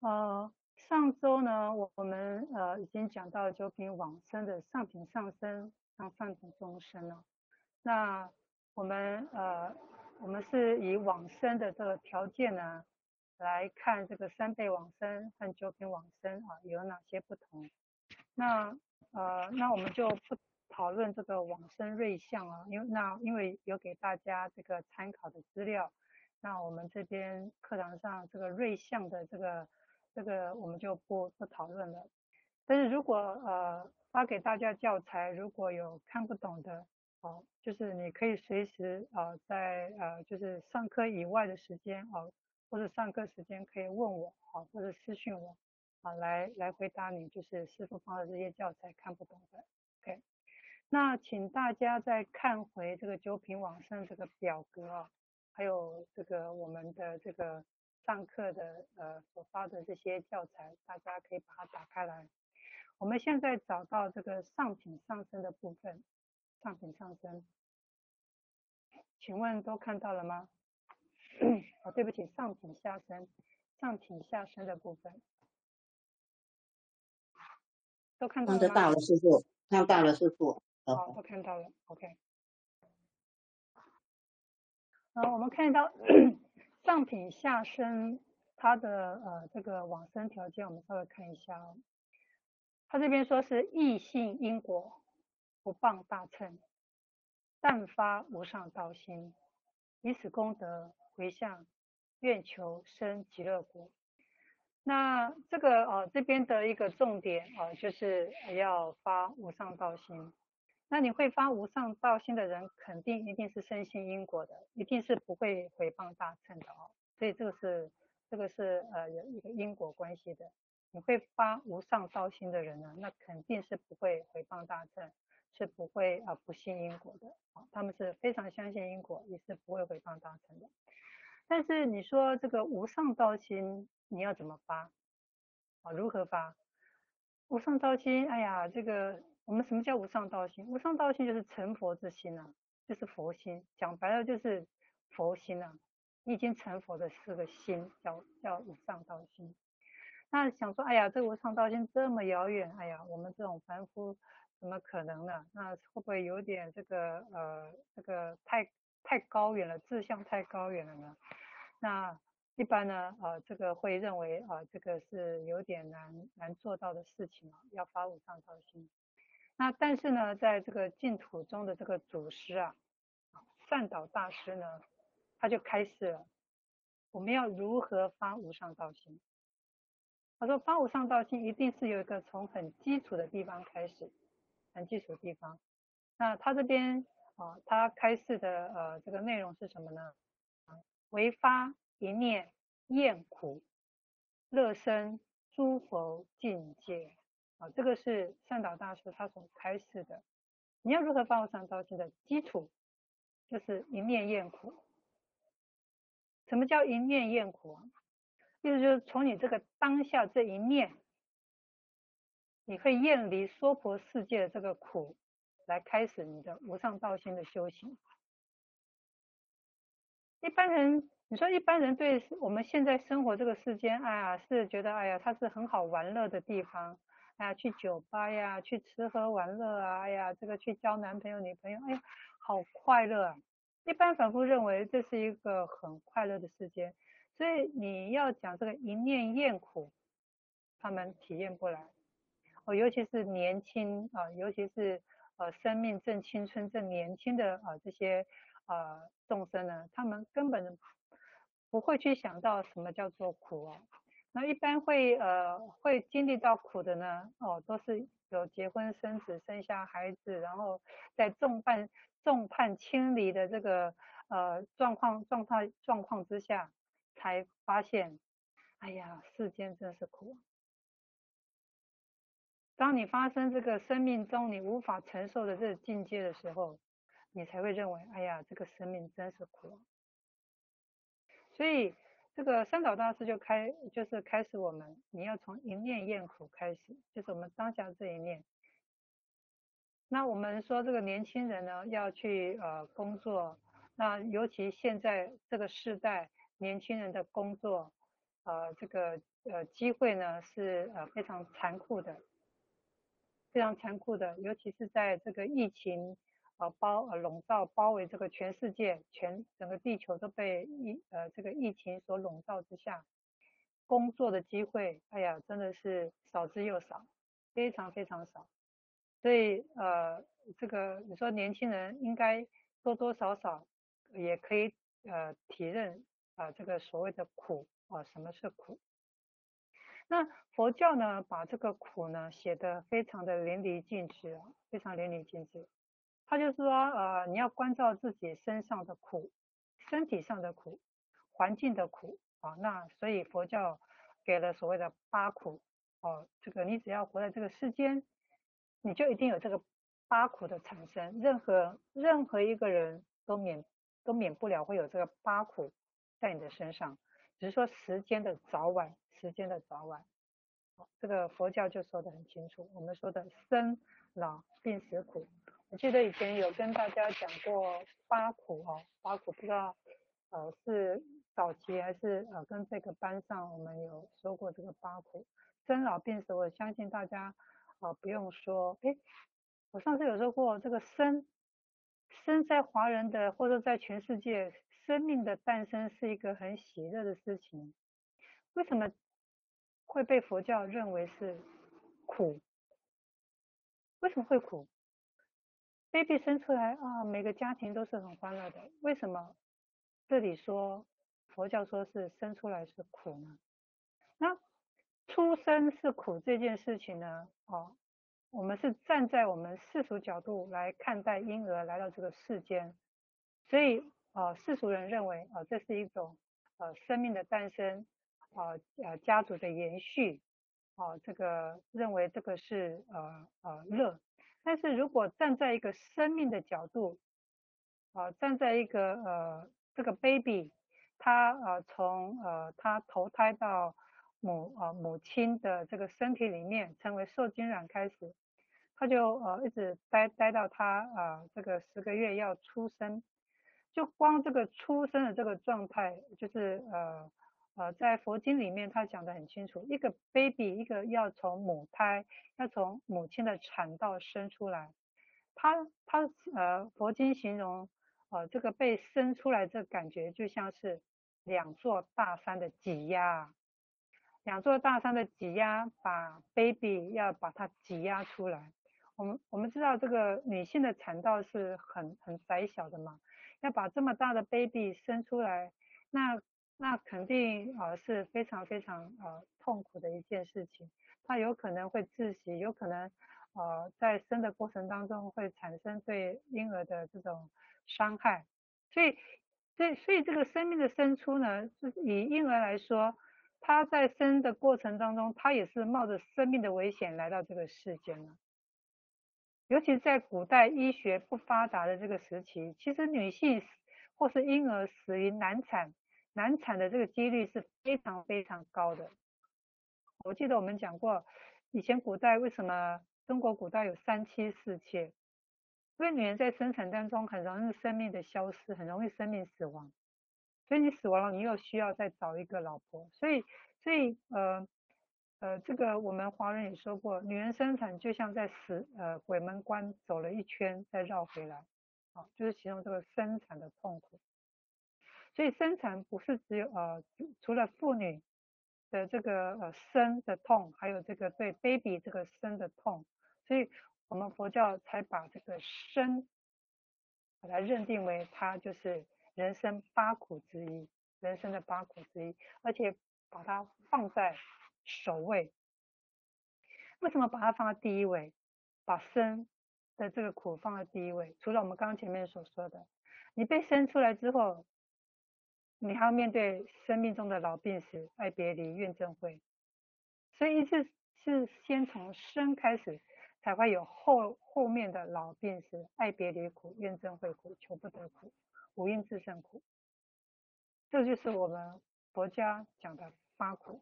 呃，上周呢，我们呃已经讲到九品往生的上品上生，上上品中生了。那我们呃，我们是以往生的这个条件呢，来看这个三辈往生和九品往生啊有哪些不同。那呃，那我们就不讨论这个往生瑞相啊，因为那因为有给大家这个参考的资料，那我们这边课堂上这个瑞相的这个这个我们就不不讨论了。但是如果呃发给大家教材，如果有看不懂的，哦，就是你可以随时呃在呃就是上课以外的时间哦，或者上课时间可以问我，好，或者私信我。啊，来来回答你，就是师傅发的这些教材看不懂的，OK？那请大家再看回这个九品往生这个表格啊，还有这个我们的这个上课的呃所发的这些教材，大家可以把它打开来。我们现在找到这个上品上升的部分，上品上升，请问都看到了吗？哦，对不起，上品下升，上品下升的部分。都看到了，看得到了，师傅，看到了，师傅。好，都看到了，OK。好，我们看到上品下生，他的呃这个往生条件，我们稍微看一下哦。他这边说是异性因果，不谤大乘，但发无上道心，以此功德回向，愿求生极乐国。那这个呃这边的一个重点啊、就是要发无上道心。那你会发无上道心的人，肯定一定是深信因果的，一定是不会诽谤大乘的哦。所以这个是这个是呃有一个因果关系的。你会发无上道心的人呢，那肯定是不会诽谤大乘，是不会啊、不信因果的啊、哦。他们是非常相信因果，也是不会诽谤大乘的。但是你说这个无上道心。你要怎么发？啊，如何发？无上道心，哎呀，这个我们什么叫无上道心？无上道心就是成佛之心啊，就是佛心。讲白了就是佛心啊，已经成佛的四个心，叫叫无上道心。那想说，哎呀，这个无上道心这么遥远，哎呀，我们这种凡夫怎么可能呢？那会不会有点这个呃，这个太太高远了，志向太高远了呢？那。一般呢，呃，这个会认为啊、呃，这个是有点难难做到的事情啊，要发无上道心。那但是呢，在这个净土中的这个祖师啊，善导大师呢，他就开示了，我们要如何发无上道心？他说发无上道心一定是有一个从很基础的地方开始，很基础的地方。那他这边啊，他开示的呃这个内容是什么呢？啊，唯发。一念厌苦，乐生诸佛境界啊，这个是善导大师他所开示的。你要如何发无上道心的基础，就是一念厌苦。什么叫一念厌苦啊？意思就是从你这个当下这一念，你会厌离娑婆世界的这个苦，来开始你的无上道心的修行。一般人。你说一般人对我们现在生活这个世间，哎呀，是觉得哎呀，它是很好玩乐的地方，哎呀，去酒吧呀，去吃喝玩乐啊，哎呀，这个去交男朋友女朋友，哎呀，好快乐啊！一般凡夫认为这是一个很快乐的世间，所以你要讲这个一念厌苦，他们体验不来。哦，尤其是年轻啊，尤其是呃生命正青春正年轻的啊这些啊众生呢，他们根本。不会去想到什么叫做苦哦，那一般会呃会经历到苦的呢哦，都是有结婚生子生下孩子，然后在众叛众叛亲离的这个呃状况状态状况之下，才发现，哎呀，世间真是苦。当你发生这个生命中你无法承受的这个境界的时候，你才会认为，哎呀，这个生命真是苦。所以这个三岛大师就开就是开始我们，你要从一念厌苦开始，就是我们当下这一念。那我们说这个年轻人呢要去呃工作，那尤其现在这个时代，年轻人的工作呃这个呃机会呢是呃非常残酷的，非常残酷的，尤其是在这个疫情啊包呃笼罩包围这个全世界，全整个地球都被疫呃这个疫情所笼罩之下，工作的机会，哎呀，真的是少之又少，非常非常少。所以呃，这个你说年轻人应该多多少少也可以呃体认啊、这个所谓的苦啊、什么是苦？那佛教呢，把这个苦呢写得非常的淋漓尽致啊，非常淋漓尽致。他就说呃，你要关照自己身上的苦，身体上的苦，环境的苦。啊，那所以佛教给了所谓的八苦哦，这个你只要活在这个世间，你就一定有这个八苦的产生，任何任何一个人都免都免不了会有这个八苦在你的身上，只是说时间的早晚，时间的早晚，这个佛教就说的很清楚，我们说的生老病死苦，我记得以前有跟大家讲过八苦哦，八苦不知道呃是。早期还是呃跟这个班上我们有说过这个八苦，生老病死，我相信大家呃不用说，哎，我上次有说过这个生，生在华人的或者在全世界，生命的诞生是一个很喜乐的事情，为什么会被佛教认为是苦？为什么会苦？baby 生出来啊，每个家庭都是很欢乐的，为什么这里说？佛教说是生出来是苦呢，那出生是苦这件事情呢？哦，我们是站在我们世俗角度来看待婴儿来到这个世间，所以啊世俗人认为啊这是一种呃生命的诞生，啊呃家族的延续，哦这个认为这个是呃呃乐，但是如果站在一个生命的角度，啊站在一个呃这个 baby。他呃从呃他投胎到母呃母亲的这个身体里面，成为受精卵开始，他就呃一直待待到他呃这个十个月要出生，就光这个出生的这个状态，就是呃呃在佛经里面他讲得很清楚，一个 baby 一个要从母胎要从母亲的产道生出来，他他呃佛经形容呃这个被生出来这感觉就像是。两座大山的挤压，两座大山的挤压，把 baby 要把它挤压出来。我们我们知道这个女性的产道是很很窄小的嘛，要把这么大的 baby 生出来，那那肯定呃是非常非常呃痛苦的一件事情。它有可能会窒息，有可能呃在生的过程当中会产生对婴儿的这种伤害，所以。所以，所以这个生命的生出呢，就是以婴儿来说，他在生的过程当中，他也是冒着生命的危险来到这个世间了。尤其在古代医学不发达的这个时期，其实女性或是婴儿死于难产，难产的这个几率是非常非常高的。我记得我们讲过，以前古代为什么中国古代有三妻四妾？因为女人在生产当中很容易生命的消失，很容易生命死亡，所以你死亡了，你又需要再找一个老婆，所以所以呃呃这个我们华人也说过，女人生产就像在死呃鬼门关走了一圈再绕回来，啊，就是形容这个生产的痛苦。所以生产不是只有呃除了妇女的这个呃生的痛，还有这个对 baby 这个生的痛，所以。我们佛教才把这个生，把它认定为它就是人生八苦之一，人生的八苦之一，而且把它放在首位。为什么把它放在第一位？把生的这个苦放在第一位，除了我们刚刚前面所说的，你被生出来之后，你还要面对生命中的老病死、爱别离、怨憎会，所以是是先从生开始。才会有后后面的老病死、爱别离苦、怨憎会苦、求不得苦、五阴炽盛苦，这就是我们佛家讲的八苦。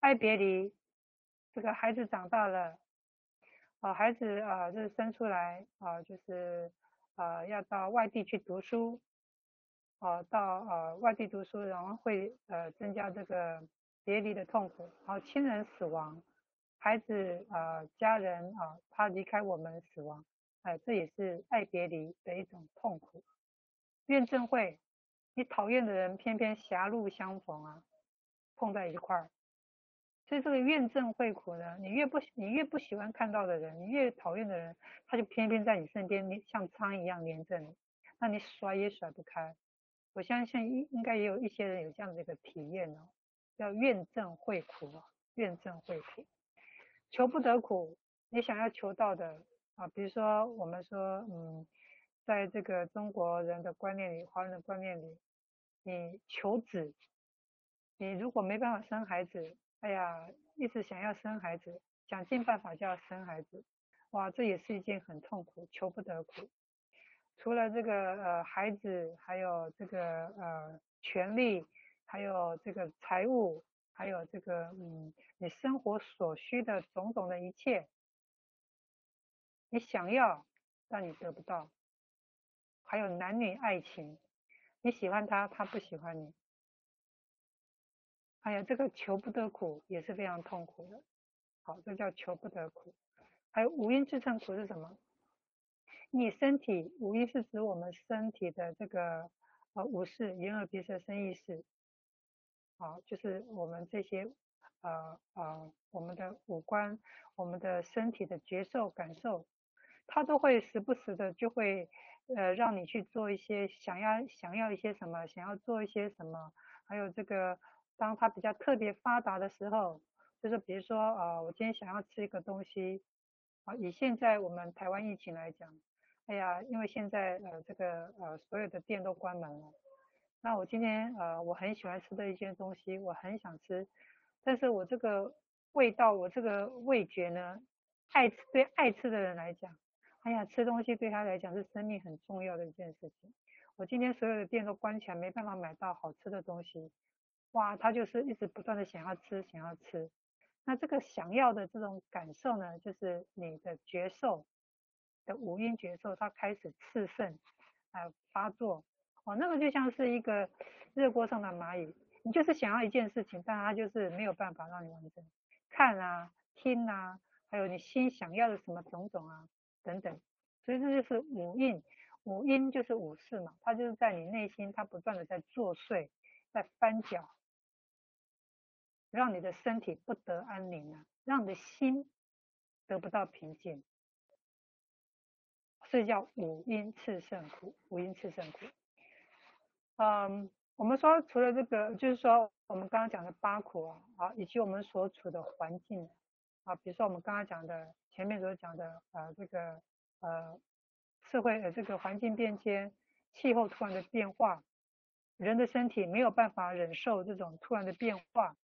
爱别离，这个孩子长大了，啊，孩子啊，就是生出来啊，就是啊，要到外地去读书，啊，到啊外地读书，然后会呃增加这个别离的痛苦，然后亲人死亡，孩子啊、家人啊他离开我们死亡，哎、这也是爱别离的一种痛苦。怨憎会，你讨厌的人偏偏狭路相逢啊，碰在一块儿。所以这个怨憎会苦呢，你越不你越不喜欢看到的人，你越讨厌的人，他就偏偏在你身边，像苍蝇一样粘着你，那你甩也甩不开。我相信应应该也有一些人有这样的一个体验哦，叫怨憎会苦啊，怨憎会苦，求不得苦，你想要求到的啊，比如说我们说，嗯，在这个中国人的观念里，华人的观念里，你求子，你如果没办法生孩子。哎呀，一直想要生孩子，想尽办法就要生孩子，哇，这也是一件很痛苦、求不得苦。除了这个呃孩子，还有这个呃权利，还有这个财务，还有这个嗯你生活所需的种种的一切，你想要但你得不到。还有男女爱情，你喜欢他，他不喜欢你。还有这个求不得苦也是非常痛苦的，好，这叫求不得苦。还有五阴炽盛苦是什么？你身体五阴是指我们身体的这个呃五识，眼耳鼻舌身意识，好，就是我们这些呃呃我们的五官，我们的身体的觉受感受，它都会时不时的就会呃让你去做一些想要想要一些什么，想要做一些什么，还有这个。当它比较特别发达的时候，就是比如说，呃，我今天想要吃一个东西，啊，以现在我们台湾疫情来讲，哎呀，因为现在呃这个呃所有的店都关门了，那我今天呃我很喜欢吃的一些东西，我很想吃，但是我这个味道，我这个味觉呢，爱吃对爱吃的人来讲，哎呀，吃东西对他来讲是生命很重要的一件事情。我今天所有的店都关起来，没办法买到好吃的东西。哇，他就是一直不断的想要吃，想要吃。那这个想要的这种感受呢，就是你的觉受的五阴觉受，它开始炽盛，啊发作。哦，那个就像是一个热锅上的蚂蚁，你就是想要一件事情，但它就是没有办法让你完成。看啊，听啊，还有你心想要的什么种种啊，等等。所以这就是五阴，五阴就是五事嘛，它就是在你内心，它不断的在作祟，在翻搅。让你的身体不得安宁啊，让你的心得不到平静，是叫五阴炽盛苦。五阴炽盛苦。嗯，我们说除了这个，就是说我们刚刚讲的八苦啊，啊，以及我们所处的环境啊，比如说我们刚刚讲的前面所讲的呃这个呃社会的这个环境变迁，气候突然的变化，人的身体没有办法忍受这种突然的变化。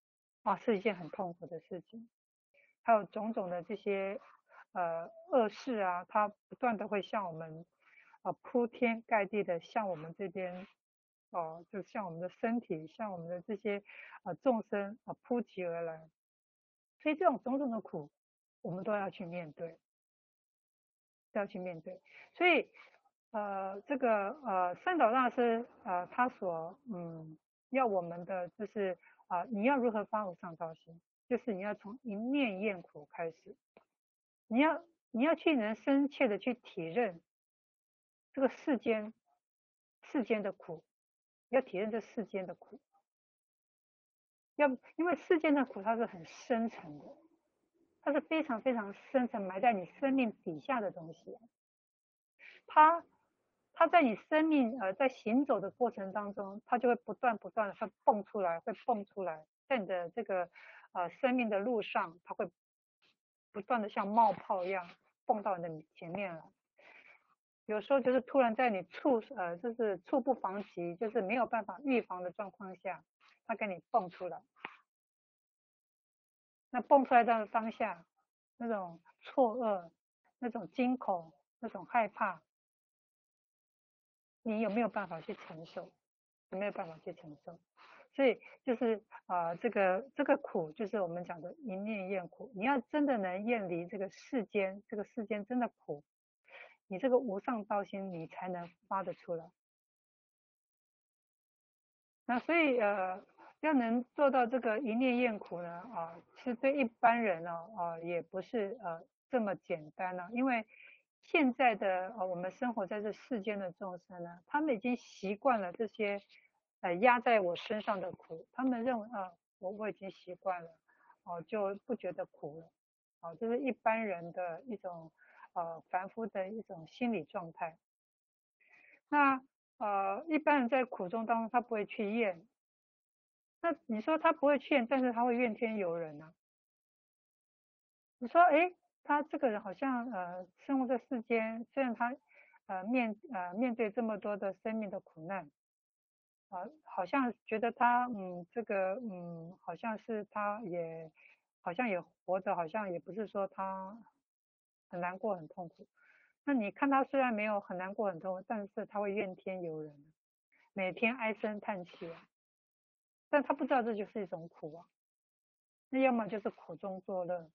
啊，是一件很痛苦的事情，还有种种的这些呃恶事啊，它不断的会向我们啊、呃、铺天盖地的向我们这边哦、就向我们的身体，向我们的这些啊、众生啊扑及而来，所以这种种种的苦，我们都要去面对，都要去面对。所以呃这个呃善导大师呃他所嗯要我们的就是。啊，你要如何发无上道心？就是你要从一念厌苦开始，你要你要去能深切的去体认这个世间世间的苦，要体认这世间的苦，要因为世间的苦它是很深沉的，它是非常非常深沉埋在你生命底下的东西，它。它在你生命呃在行走的过程当中，它就会不断不断的会蹦出来，会蹦出来，在你的这个呃生命的路上，它会不断的像冒泡一样蹦到你的前面了。有时候就是突然在你猝呃就是猝不防急，就是没有办法预防的状况下，它给你蹦出来。那蹦出来的当下，那种错愕，那种惊恐，那种害怕。你有没有办法去承受？有没有办法去承受？所以就是啊、这个这个苦就是我们讲的一念厌苦。你要真的能远离这个世间，这个世间真的苦，你这个无上道心你才能发得出来。那所以呃，要能做到这个一念厌苦呢，啊，其实对一般人呢，啊，也不是呃这么简单了，因为现在的呃我们生活在这世间的众生呢，他们已经习惯了这些呃压在我身上的苦，他们认为啊，我我已经习惯了，哦，就不觉得苦了，啊，这是一般人的一种呃凡夫的一种心理状态。那呃一般人在苦中当中，他不会去厌。那你说他不会去，但是他会怨天尤人啊。你说，哎，他这个人好像呃，生活在世间，虽然他呃面呃面对这么多的生命的苦难，啊、呃，好像觉得他嗯这个嗯好像是他也好像也活着，好像也不是说他很难过很痛苦。那你看他虽然没有很难过很痛苦，但是他会怨天尤人，每天唉声叹气啊。但他不知道这就是一种苦啊，那要么就是苦中作乐。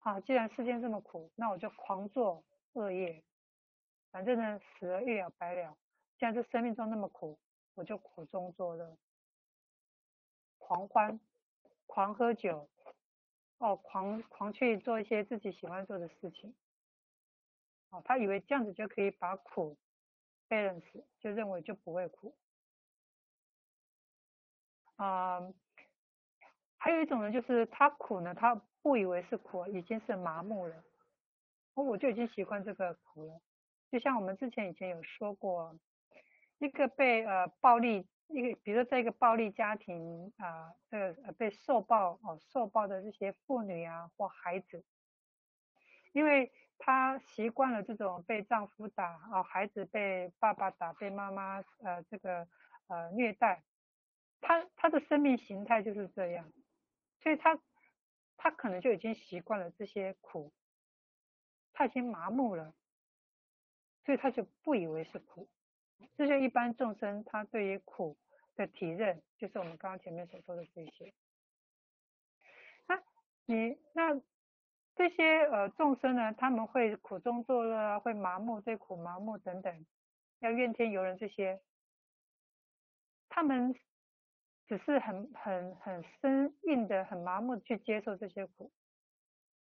好，既然世间这么苦，那我就狂做恶业，反正呢死了一了百了。既然这生命中那么苦，我就苦中作乐，狂欢，狂喝酒，哦，狂狂去做一些自己喜欢做的事情。哦，他以为这样子就可以把苦 balance，就认为就不会苦。啊、还有一种人就是他苦呢，他不以为是苦，已经是麻木了。我我就已经习惯这个苦了。就像我们之前以前有说过，一个被呃暴力一个，比如说在一个暴力家庭啊、这个被受暴哦受暴的这些妇女啊或孩子，因为他习惯了这种被丈夫打啊、哦，孩子被爸爸打，被妈妈呃这个呃虐待。他他的生命形态就是这样，所以他他可能就已经习惯了这些苦，他已经麻木了，所以他就不以为是苦。这就一般众生他对于苦的体认，就是我们刚刚前面所说的这些。那你那这些呃众生呢，他们会苦中作乐啊，会麻木，对苦麻木等等，要怨天尤人这些，他们。只是很很很生硬的、很麻木的去接受这些苦，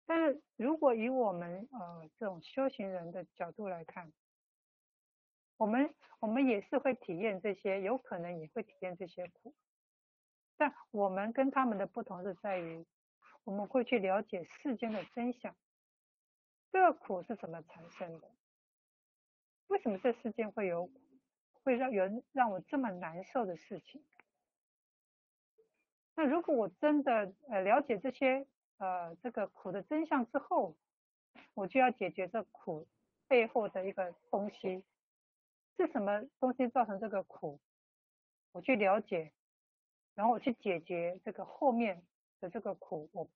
但是如果以我们呃这种修行人的角度来看，我们我们也是会体验这些，有可能也会体验这些苦，但我们跟他们的不同是在于，我们会去了解世间的真相，这个苦是怎么产生的？为什么这世间会有会让人让我这么难受的事情？那如果我真的呃了解这些呃这个苦的真相之后，我就要解决这苦背后的一个东西，是什么东西造成这个苦？我去了解，然后我去解决这个后面的这个苦，我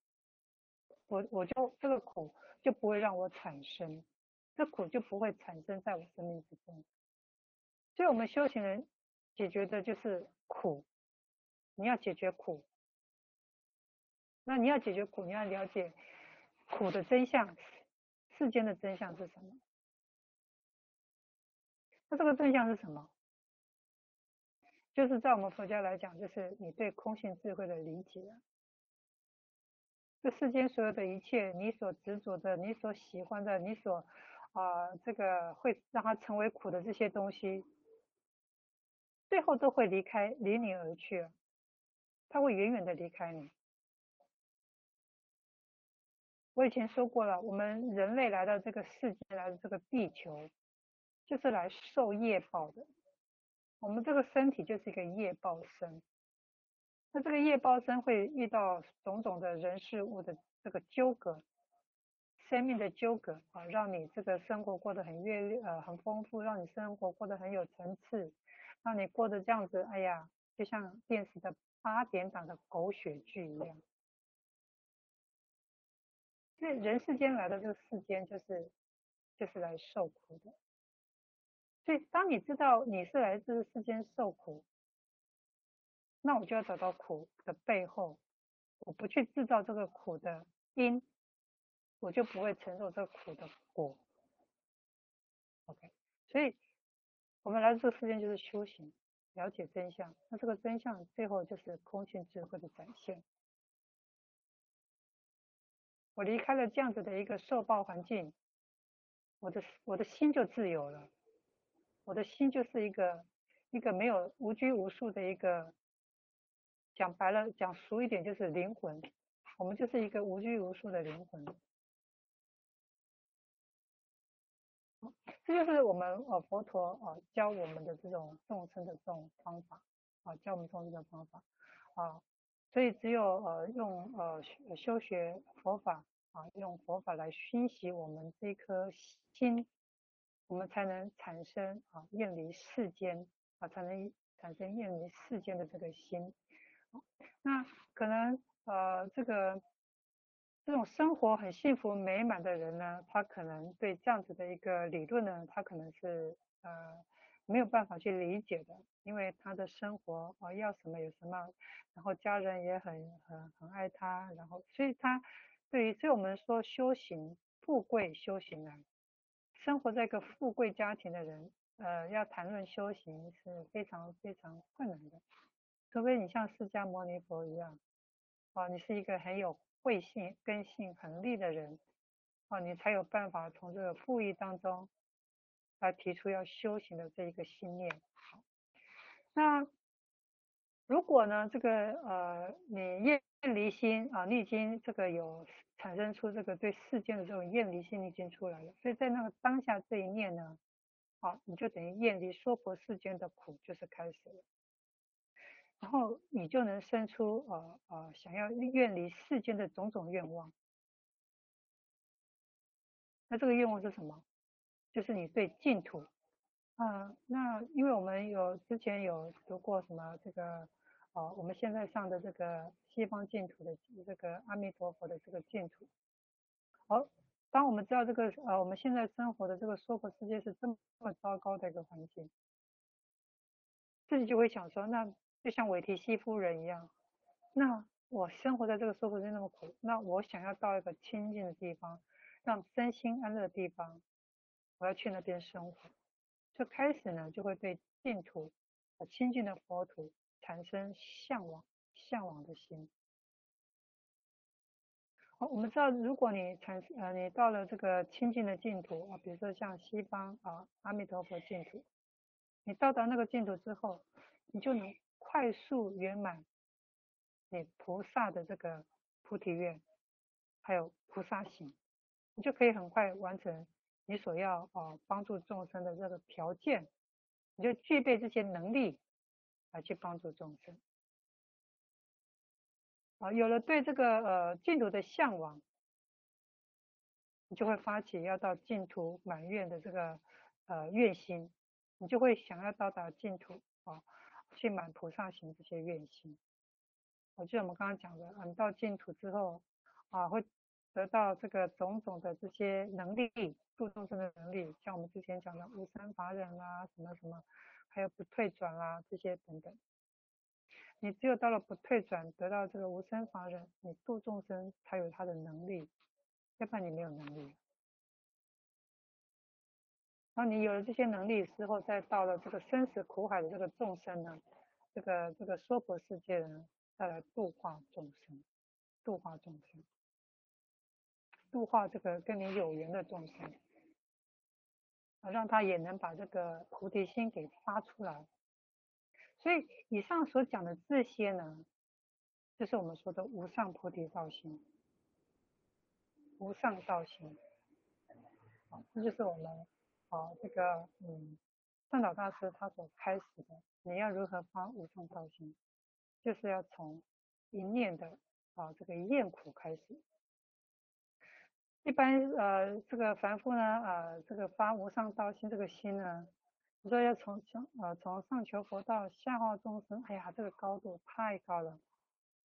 我我就这个苦就不会让我产生，这苦就不会产生在我生命之中。所以我们修行人解决的就是苦，你要解决苦。那你要解决苦，你要了解苦的真相，世间的真相是什么？那这个正向是什么？就是在我们佛教来讲，就是你对空性智慧的理解。这世间所有的一切，你所执着的、你所喜欢的、你所啊、这个会让它成为苦的这些东西，最后都会离开，离你而去，它会远远的离开你。我以前说过了，我们人类来到这个世界，来到这个地球，就是来受业报的。我们这个身体就是一个业报身。那这个业报身会遇到种种的人事物的这个纠葛，生命的纠葛啊，让你这个生活过得很阅历呃很丰富，让你生活过得很有层次，让你过得这样子，哎呀，就像电视的八点档的狗血剧一样。所以人世间来到这个世间，就是就是来受苦的。所以当你知道你是来自世间受苦，那我就要找到苦的背后，我不去制造这个苦的因，我就不会承受这个苦的果。OK，所以我们来自这世间就是修行，了解真相，那这个真相最后就是空性智慧的展现。我离开了这样子的一个受报环境，我的我的心就自由了，我的心就是一个一个没有无拘无束的一个，讲白了讲俗一点就是灵魂，我们就是一个无拘无束的灵魂。这就是我们呃佛陀呃教我们的这种众生的这种方法啊，教我们众生的方法啊，所以只有呃用呃修学佛法啊，用佛法来熏习我们这颗心，我们才能产生啊远离世间啊，才能产生远离世间的这个心。那可能呃这个。这种生活很幸福美满的人呢，他可能对这样子的一个理论呢，他可能是呃没有办法去理解的，因为他的生活啊、要什么有什么，然后家人也很很很爱他，然后所以他对于所以我们说修行富贵修行呢，生活在一个富贵家庭的人，呃要谈论修行是非常非常困难的，除非你像释迦牟尼佛一样，啊、你是一个很有。慧性根性很利的人，啊，你才有办法从这个富裕当中来提出要修行的这一个信念。好，那如果呢，这个呃，你厌离心啊，你已经这个有产生出这个对世间的这种厌离心，已经出来了，所以在那个当下这一念呢，好，你就等于厌离娑婆世间的苦，就是开始了。然后你就能生出呃呃想要远离世间的种种愿望。那这个愿望是什么？就是你对净土啊、那因为我们有之前有读过什么这个哦、我们现在上的这个西方净土的这个阿弥陀佛的这个净土。好，当我们知道这个呃我们现在生活的这个娑婆世界是这么糟糕的一个环境，自己就会想说那。就像韦提希夫人一样，那我生活在这个娑婆世界那么苦，那我想要到一个清净的地方，让身心安乐的地方，我要去那边生活，就开始呢就会对净土、清净的佛土产生向往、向往的心。好，我们知道，如果你产生呃你到了这个清净的净土啊，比如说像西方啊阿弥陀佛净土，你到达那个净土之后，你就能。快速圆满你菩萨的这个菩提愿，还有菩萨行，你就可以很快完成你所要啊帮助众生的这个条件，你就具备这些能力来去帮助众生。啊，有了对这个呃净土的向往，你就会发起要到净土满愿的这个呃愿心，你就会想要到达净土啊。去满菩萨行这些愿心，我记得我们刚刚讲的，嗯，到净土之后啊，会得到这个种种的这些能力，度众生的能力，像我们之前讲的无三法忍啊，什么什么，还有不退转啦，这些等等。你只有到了不退转，得到这个无生法忍，你度众生才有他的能力，要不然你没有能力。然后你有了这些能力之后，再到了这个生死苦海的这个众生呢，这个这个娑婆世界呢，再来度化众生，度化众生，度化这个跟你有缘的众生，让他也能把这个菩提心给发出来。所以以上所讲的这些呢，就是我们说的无上菩提道心，无上道心，好，这就是我们。好，这个嗯，善导大师他所开始的，你要如何发无上道心，就是要从一念的啊这个厌苦开始。一般呃这个凡夫呢、呃、这个发无上道心这个心呢，你说要从上呃从上求佛道，下化众生，哎呀这个高度太高了，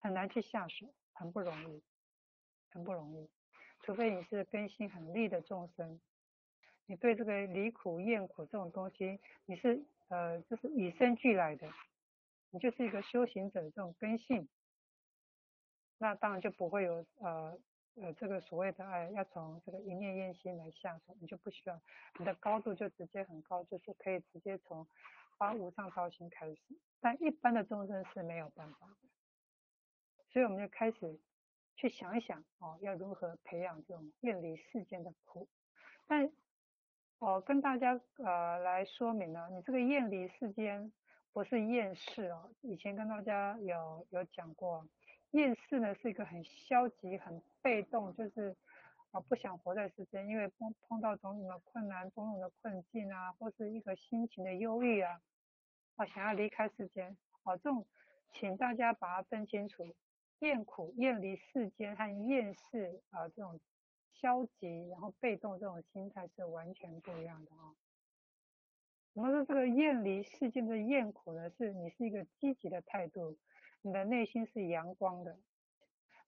很难去下手，很不容易，很不容易，除非你是根性很利的众生。你对这个离苦厌苦这种东西，你是呃就是与生俱来的，你就是一个修行者这种根性，那当然就不会有呃呃这个所谓的爱要从这个一念厌心来下手，你就不需要，你的高度就直接很高，就是可以直接从发无上道心开始，但一般的众生是没有办法的，所以我们就开始去想一想哦，要如何培养这种厌离世间的苦。但我跟大家呃来说明呢，你这个厌离世间不是厌世哦，以前跟大家有有讲过，厌世呢是一个很消极、很被动，就是。啊，不想活在世间，因为碰碰到种种的困难、种种的困境啊，或是一个心情的忧郁啊，啊，想要离开世间，啊，这种，请大家把它分清楚，厌苦、厌离世间和厌世啊，这种消极然后被动这种心态是完全不一样的啊。什么是这个厌离世间的厌苦呢？是你是一个积极的态度，你的内心是阳光的，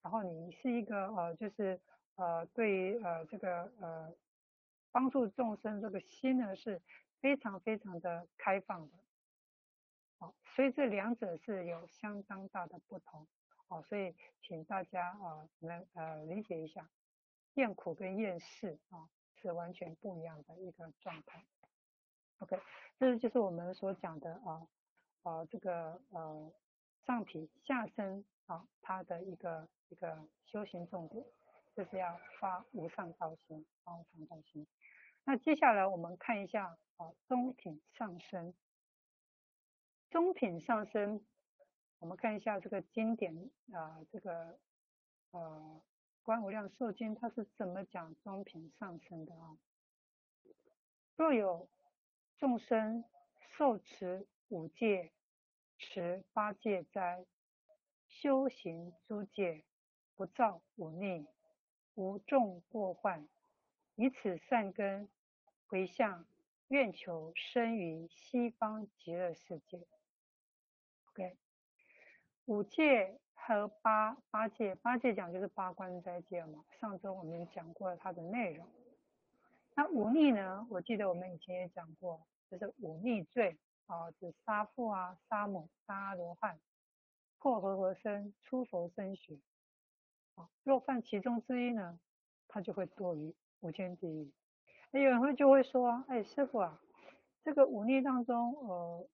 然后你是一个呃，就是。呃，对于呃这个呃帮助众生这个心呢，是非常非常的开放的，好，所以这两者是有相当大的不同，好，所以请大家啊能呃理解一下，厌苦跟厌世啊是完全不一样的一个状态。OK，这就是我们所讲的啊啊这个呃上品下身啊它的一个一个修行重点。就是要发无上道心，发无上道心。那接下来我们看一下啊，中品上升。中品上升，我们看一下这个经典啊，这个呃《观无量寿经》它是怎么讲中品上升的啊？若有众生受持五戒、持八戒斋，修行诸戒，不造五逆。无众过患，以此善根回向，愿求生于西方极乐世界。OK，五戒和八八戒，八戒讲就是八关斋戒嘛。上周我们讲过了它的内容。那五逆呢？我记得我们以前也讲过，就是五逆罪啊，指杀父啊、杀母、杀罗汉、破和合身、出佛身血。若犯其中之一呢，他就会堕于无间地狱。那有人会就会说，哎，师傅啊，这个五逆当中，呃，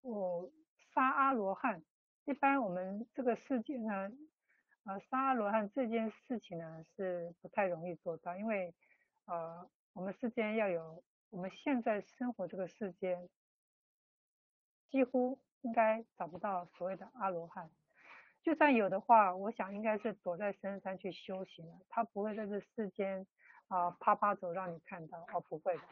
我杀阿罗汉，一般我们这个世界呢，呃，杀阿罗汉这件事情呢是不太容易做到，因为呃，我们世间要有我们现在生活这个世间，几乎应该找不到所谓的阿罗汉。就算有的话，我想应该是躲在深山去修行了，他不会在这世间啊趴趴走让你看到哦，不会的。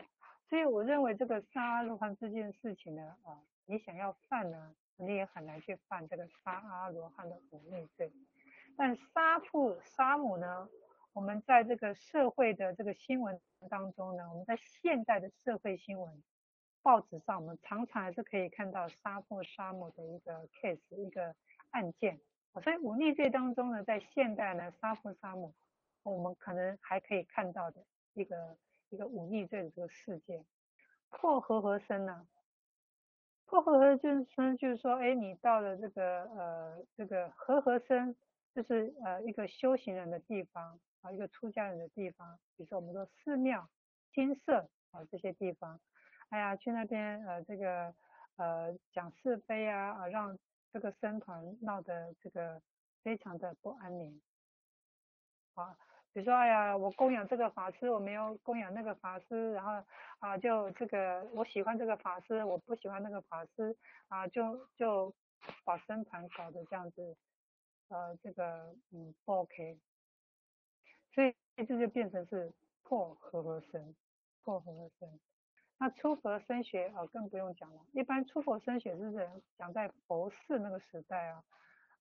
所以我认为这个杀阿罗汉这件事情呢，啊，你想要犯呢，你也很难去犯这个杀阿罗汉的五逆罪。但杀父杀母呢，我们在这个社会的这个新闻当中呢，我们在现代的社会新闻报纸上，我们常常还是可以看到杀父杀母的一个 case 一个案件。所以忤逆罪当中呢，在现代呢，杀父杀母，我们可能还可以看到的一个一个忤逆罪的这个事件。破和合身呢，破和合就是说就是说，哎，你到了这个呃这个和合身，就是呃一个修行人的地方啊，一个出家人的地方，比如说我们说寺庙、精舍啊这些地方，哎呀，去那边呃这个呃讲是非啊啊让。这个僧团闹得这个非常的不安宁啊，比如说，哎呀，我供养这个法师，我没有供养那个法师，然后啊，就这个我喜欢这个法师，我不喜欢那个法师啊，就就把僧团搞得这样子，呃，这个嗯不 OK，所以这就变成是破和合身，破和合身。那出佛升血啊，更不用讲了。一般出佛身血是指讲在佛寺那个时代啊，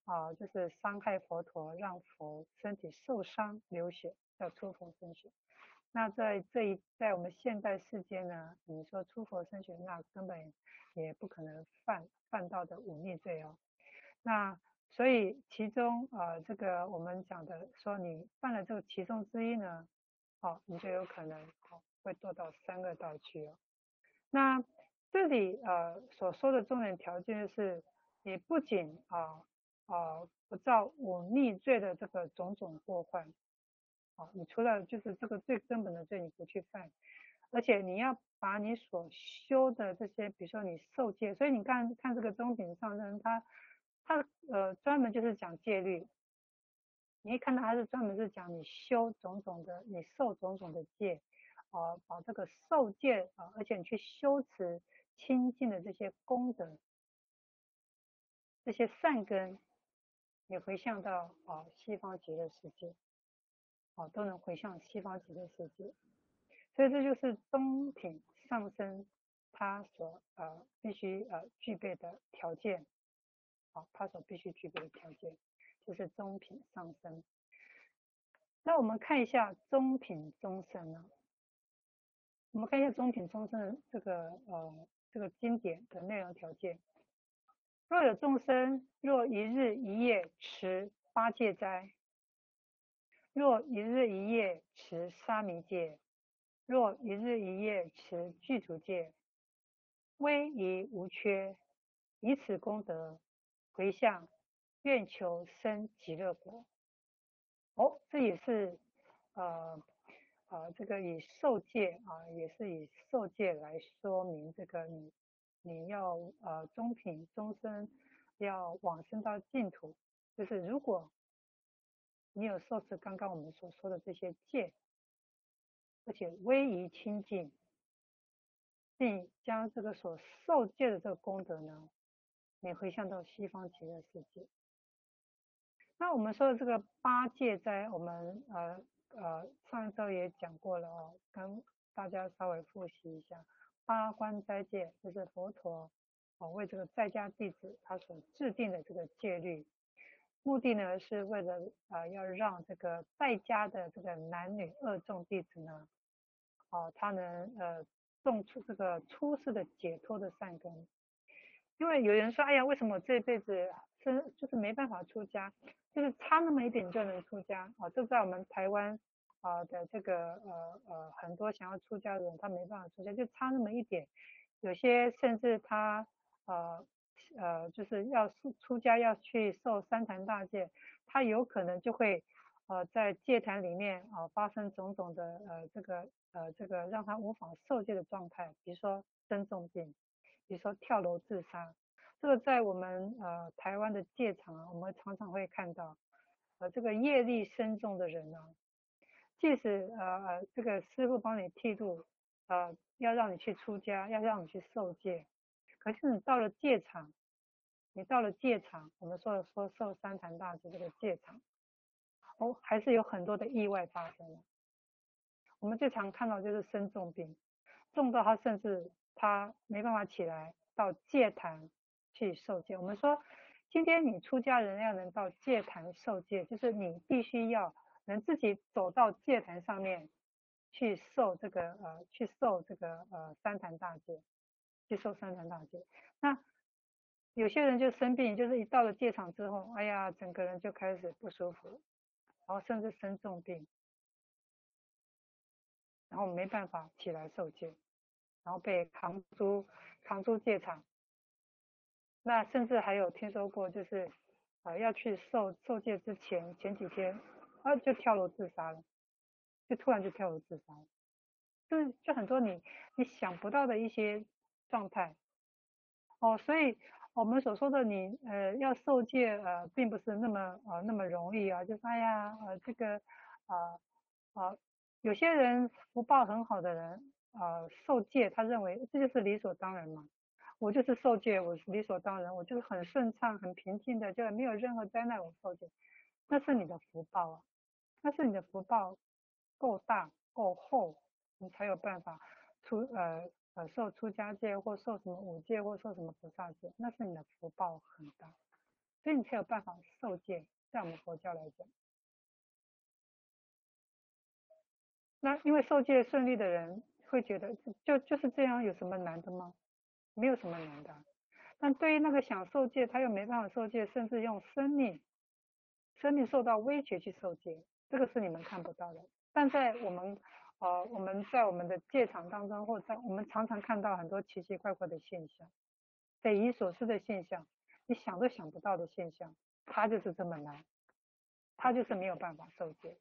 啊，就是伤害佛陀，让佛身体受伤流血，叫出佛升血。那在这一在我们现代世间呢，你说出佛升血，那根本也不可能犯犯到的忤逆罪哦。那所以其中啊，这个我们讲的说你犯了这个其中之一呢，好，你就有可能好会堕到三恶道去哦。那这里呃所说的重点条件是，你不仅啊啊不造五逆罪的这个种种过患，啊，你除了就是这个最根本的罪你不去犯，而且你要把你所修的这些，比如说你受戒，所以你看看这个中品上身，它它呃专门就是讲戒律。你一看到它是专门是讲你修种种的，你受种种的戒，啊、把这个受戒啊、而且你去修持清净的这些功德，这些善根，你回向到啊、西方极乐世界，啊、都能回向西方极乐世界。所以这就是中品上身它所呃必须呃具备的条件，啊、他，所必须具备的条件。就是中品上身，那我们看一下中品中身呢？我们看一下中品中身这个呃这个经典的内容条件。若有众生，若一日一夜持八戒斋，若一日一夜持沙弥戒，若一日一夜持具足戒，威仪无缺，以此功德回向。愿求生极乐国。哦，这也是呃呃，这个以受戒啊，也是以受戒来说明这个你你要呃中品终身要往生到净土，就是如果你有受持刚刚我们所说的这些戒，而且威仪清净，并将这个所受戒的这个功德呢，你回向到西方极乐世界。那我们说的这个八戒在，我们呃呃上一周也讲过了哦，跟大家稍微复习一下。八关斋戒就是佛陀哦为这个在家弟子他所制定的这个戒律，目的呢是为了啊、要让这个在家的这个男女二众弟子呢，哦他能呃种出这个出世的解脱的善根。因为有人说，哎呀，为什么这辈子是就是没办法出家？就是差那么一点就能出家啊！这在我们台湾啊的这个呃呃很多想要出家的人，他没办法出家，就差那么一点。有些甚至他呃呃就是要出出家要去受三坛大戒，他有可能就会呃在戒坛里面啊、发生种种的呃这个呃这个让他无法受戒的状态，比如说生重病，比如说跳楼自杀。这个在我们呃台湾的戒场啊，我们常常会看到，呃这个业力深重的人呢、即使呃呃这个师傅帮你剃度，呃要让你去出家，要让你去受戒，可是你到了戒场，你到了戒场，我们说说受三坛大戒这个戒场，哦还是有很多的意外发生。我们最常看到就是生重病，重到他甚至他没办法起来到戒坛。去受戒。我们说，今天你出家人要能到戒坛受戒，就是你必须要能自己走到戒坛上面去受这个呃，去受这个呃三坛大戒，去受三坛大戒。那有些人就生病，就是一到了戒场之后，哎呀，整个人就开始不舒服，然后甚至生重病，然后没办法起来受戒，然后被扛出扛出戒场。那甚至还有听说过，就是，呃，要去受受戒之前前几天，啊，就跳楼自杀了，就突然就跳楼自杀了，就就很多你你想不到的一些状态，哦，所以我们所说的你呃要受戒呃并不是那么呃那么容易啊，就是哎呀呃这个啊啊、有些人福报很好的人呃受戒，他认为这就是理所当然嘛。我就是受戒，我是理所当然，我就是很顺畅、很平静的，就是没有任何灾难。我受戒，那是你的福报啊，那是你的福报够大够厚，你才有办法出呃呃受出家戒或受什么五戒或受什么菩萨戒，那是你的福报很大，所以你才有办法受戒。在我们佛教来讲，那因为受戒顺利的人会觉得就就是这样，有什么难的吗？没有什么难的，但对于那个想受戒，他又没办法受戒，甚至用生命，生命受到威胁去受戒，这个是你们看不到的。但在我们，呃，我们在我们的戒场当中，或在我们常常看到很多奇奇怪怪的现象，匪夷所思的现象，你想都想不到的现象，他就是这么难，他就是没有办法受戒。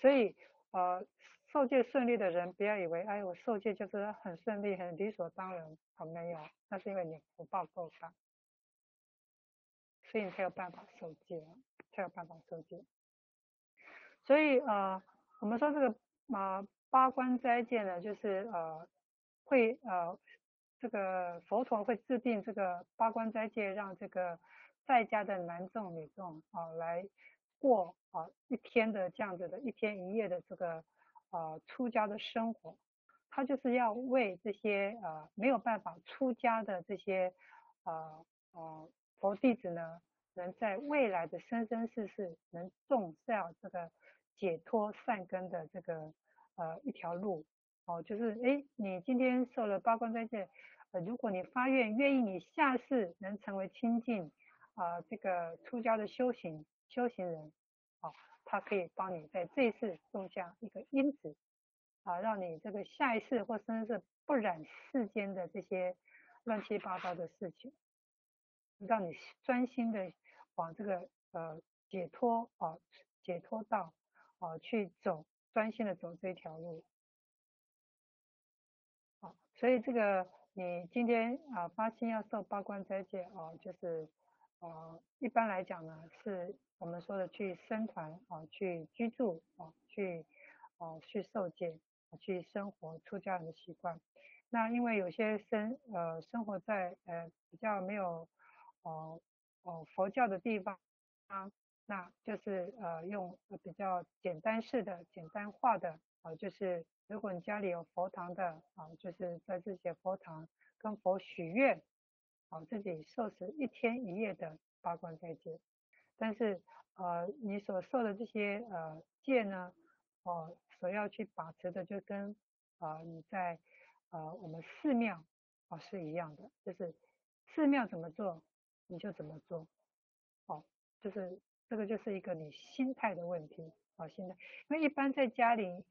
所以，呃，受戒顺利的人，不要以为哎，我受戒就是很顺利、很理所当然。好，没有，那是因为你福报够大，所以你才有办法受戒，才有办法受戒。所以呃，我们说这个啊、八关斋戒呢，就是呃会呃这个佛陀会制定这个八关斋戒，让这个在家的男众女众啊来过啊一天的这样子的一天一夜的这个呃出家的生活，他就是要为这些呃没有办法出家的这些呃呃佛弟子呢，能在未来的生生世世能种下这个。解脱善根的这个呃一条路哦，就是哎，你今天受了八关斋戒，呃，如果你发愿愿意你下世能成为清净啊、这个出家的修行修行人，哦，他可以帮你在这一世种下一个因子啊，让你这个下一世或生世不染世间的这些乱七八糟的事情，让你专心的往这个呃解脱啊解脱道。啊，去走，专心的走这条路。啊，所以这个你今天啊发心要受八关斋戒啊，就是呃一般来讲呢，是我们说的去僧团啊，去居住啊，去啊去受戒，去生活出家人的习惯。那因为有些生呃生活在呃比较没有哦哦、呃、佛教的地方啊。那就是呃用比较简单式的、简单化的啊、就是如果你家里有佛堂的啊、就是在这些佛堂跟佛许愿，啊、自己受持一天一夜的八关斋戒。但是呃你所受的这些呃戒呢，哦、所要去把持的就跟啊、你在呃我们寺庙啊、是一样的，就是寺庙怎么做你就怎么做，哦、就是。这个就是一个你心态的问题啊，心态。因为一般在家里，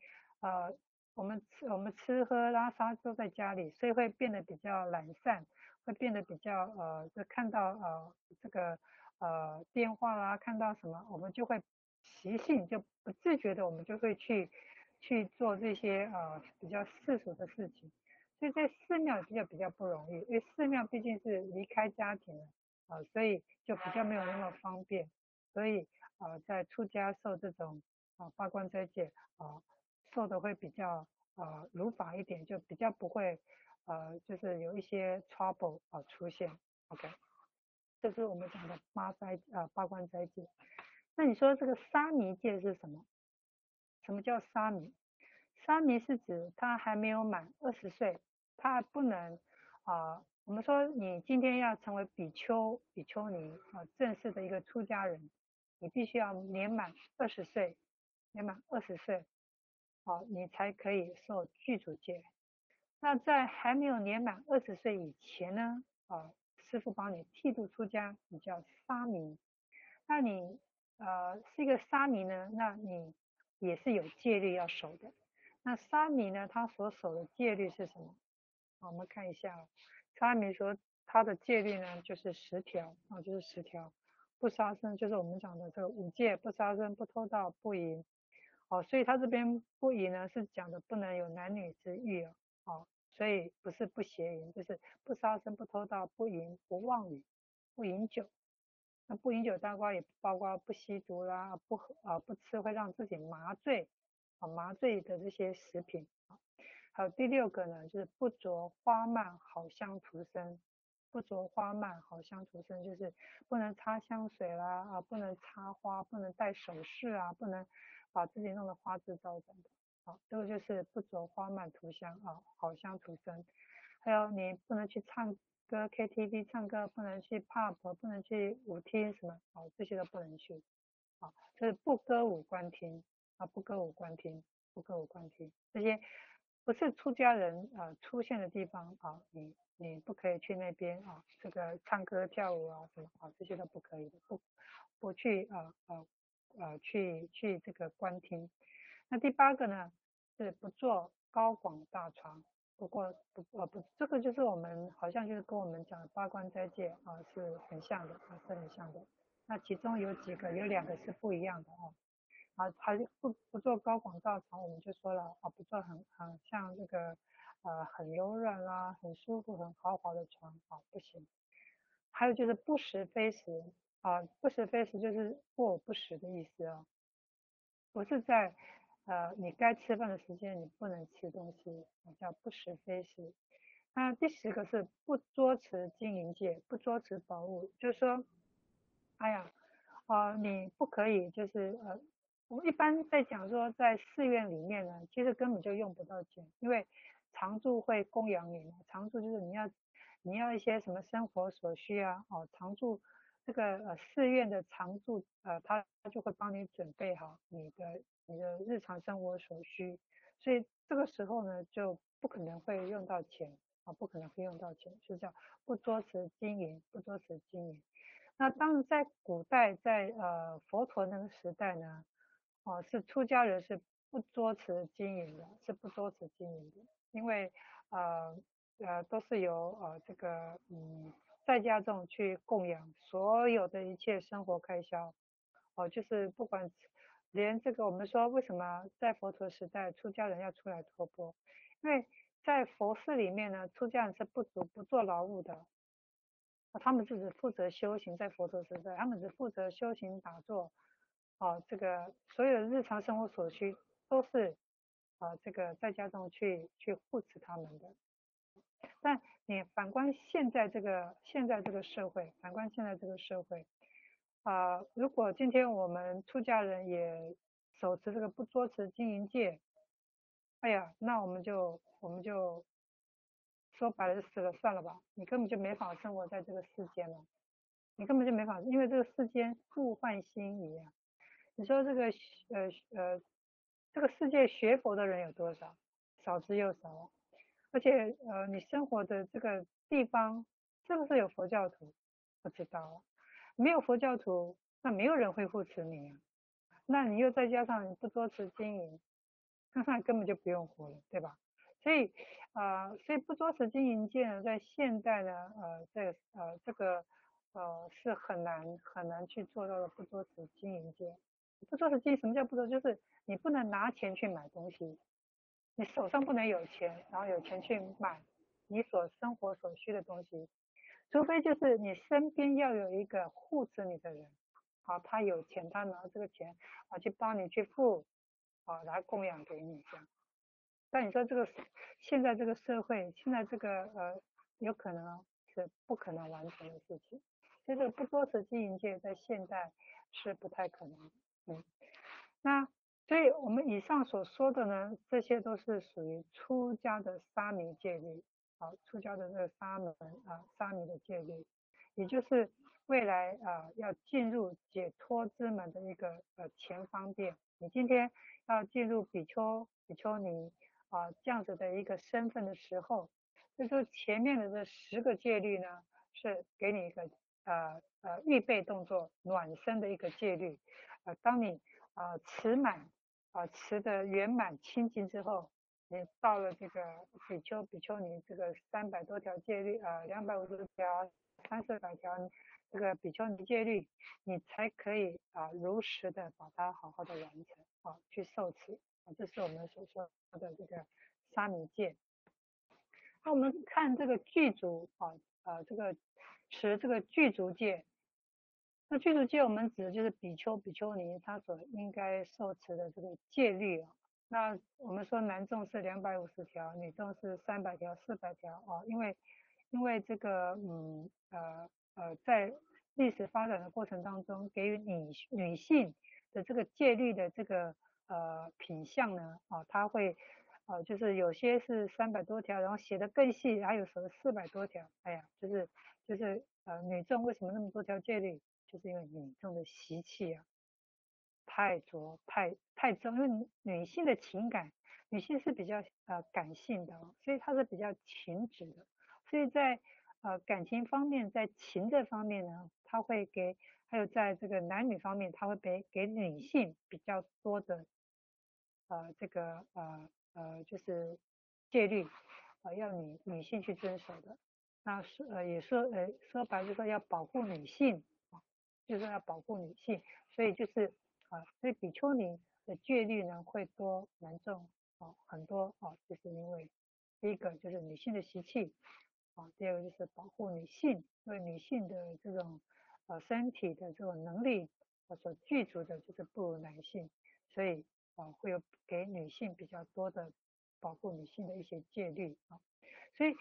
呃，我们吃我们吃喝拉撒都在家里，所以会变得比较懒散，会变得比较呃，就看到呃这个呃电话啦，看到什么，我们就会习性就不自觉的，我们就会去去做这些呃比较世俗的事情。所以在寺庙比较比较不容易，因为寺庙毕竟是离开家庭了啊，所以就比较没有那么方便。所以呃，在出家受这种啊八关斋戒啊，受的会比较呃如法一点，就比较不会呃就是有一些 trouble 啊出现。OK，这是我们讲的八斋啊八关斋戒。那你说这个沙弥戒是什么？什么叫沙弥？沙弥是指他还没有满二十岁，他还不能啊。我们说你今天要成为比丘、比丘尼啊，正式的一个出家人。你必须要年满二十岁，年满二十岁，好，你才可以受具足戒。那在还没有年满二十岁以前呢，啊，师傅帮你剃度出家，你叫沙弥。那你呃是一个沙弥呢，那你也是有戒律要守的。那沙弥呢，他所守的戒律是什么？我们看一下，沙弥说他的戒律呢，就是十条啊，就是十条。不杀生就是我们讲的这个五戒，不杀生、不偷盗、不淫。哦，所以他这边不淫呢是讲的不能有男女之欲哦，哦所以不是不邪淫，就是不杀生、不偷盗、不淫、不妄语、不饮酒。那不饮酒当然也包括不吸毒啦，不喝啊不吃会让自己麻醉啊麻醉的这些食品。还有第六个呢，就是不着花蔓好香涂身。不着花蔓，好香涂身，就是不能擦香水啦，啊，不能插花，不能戴首饰啊，不能把自己弄得花枝招展的，好，这个就是不着花满涂香啊，好香涂身。还有你不能去唱歌 KTV 唱歌，不能去 pub，不能去舞厅什么，好，这些都不能去，好，就是不歌舞观听啊，不歌舞观听，不歌舞观听，这些不是出家人啊出现的地方啊，你。你不可以去那边啊，这个唱歌跳舞啊什么啊，这些都不可以的，不不去啊啊啊去去这个观听。那第八个呢是不坐高广大床，不过不呃不，这个就是我们好像就是跟我们讲的八关斋戒啊是很像的啊是很像的。那其中有几个有两个是不一样的哦啊，还不不做高广大床，我们就说了啊，不做很很像这个呃很柔软啦、很舒服、很豪华的床啊，不行。还有就是不食非食啊，不食非食就是过午不食的意思哦，不是在呃你该吃饭的时间你不能吃东西，叫不食非食。那第十个是不捉持金银戒，不捉持宝物，就是说，哎呀，呃，你不可以就是呃。我们一般在讲说，在寺院里面呢，其实根本就用不到钱，因为常住会供养你嘛。常住就是你要你要一些什么生活所需啊，哦，常住这个呃寺院的常住呃，他他就会帮你准备好你的你的日常生活所需，所以这个时候呢，就不可能会用到钱啊，不可能会用到钱，就叫不捉持金银，不捉持金银。那当然在古代，在呃佛陀那个时代呢。哦，是出家人是不捉持金银的，是不捉持金银的，因为呃呃都是由呃这个嗯在家众去供养所有的一切生活开销，哦，就是不管连这个我们说为什么在佛陀时代出家人要出来托钵，因为在佛寺里面呢，出家人是不足不做劳务的，他们就只负责修行，在佛陀时代，他们只负责修行打坐。啊，这个所有的日常生活所需都是啊，这个在家中去去护持他们的。但你反观现在这个现在这个社会，反观现在这个社会啊，如果今天我们出家人也手持这个不捉持金银戒，哎呀，那我们就我们就说白了就死了算了吧，你根本就没法生活在这个世间了，你根本就没法，因为这个世间物换星移啊。你说这个呃呃，这个世界学佛的人有多少？少之又少。而且呃，你生活的这个地方是不是有佛教徒？不知道。没有佛教徒，那没有人会护持你啊。那你又再加上你不作持经营，那根本就不用活了，对吧？所以啊、呃，所以不作持经营界呢，在现代呢，呃，这呃这个呃是很难很难去做到的，不作持经营界。不捉持金，什么叫不作？就是你不能拿钱去买东西，你手上不能有钱，然后有钱去买你所生活所需的东西，除非就是你身边要有一个护持你的人，好，他有钱，他拿这个钱啊去帮你去付，啊来供养给你这样。但你说这个现在这个社会，现在这个呃有可能是不可能完成的事情，所以这个不捉持经营界在现代是不太可能。嗯，那所以我们以上所说的呢，这些都是属于出家的沙弥戒律，好，出家的这沙门啊，沙弥的戒律，也就是未来啊要进入解脱之门的一个呃前方便。你今天要进入比丘、比丘尼啊这样子的一个身份的时候，就说前面的这十个戒律呢，是给你一个呃呃预备动作、暖身的一个戒律。呃，当你呃持满啊、持的圆满清净之后，你到了这个比丘、比丘尼这个三百多条戒律啊，两百五十条、三四百条这个比丘尼戒律，你才可以啊、如实的把它好好的完成啊，去受持啊，这是我们所说的这个沙弥戒。那我们看这个具足啊啊、这个持这个具足戒。那具足戒，我们指的就是比丘、比丘尼他所应该受持的这个戒律啊。那我们说男众是两百五十条，女众是三百条、四百条啊。因为因为这个嗯呃呃，在历史发展的过程当中，给予女女性的这个戒律的这个呃品相呢啊，它会呃就是有些是三百多条，然后写的更细，还有什么四百多条。哎呀，就是就是呃女众为什么那么多条戒律？就是因为女众的习气啊，太浊太太重，因为女性的情感，女性是比较呃感性的，所以她是比较情执的，所以在呃感情方面，在情这方面呢，她会给，还有在这个男女方面，她会给给女性比较多的呃这个呃呃就是戒律、呃，要女女性去遵守的，那是呃也说呃说白就说要保护女性。就是要保护女性，所以就是啊，所以比丘尼的戒律呢会多蛮重啊，很多啊，就是因为第一个就是女性的习气啊，第二个就是保护女性，因为女性的这种呃身体的这种能力所具足的就是不如男性，所以啊会有给女性比较多的保护女性的一些戒律啊，所以。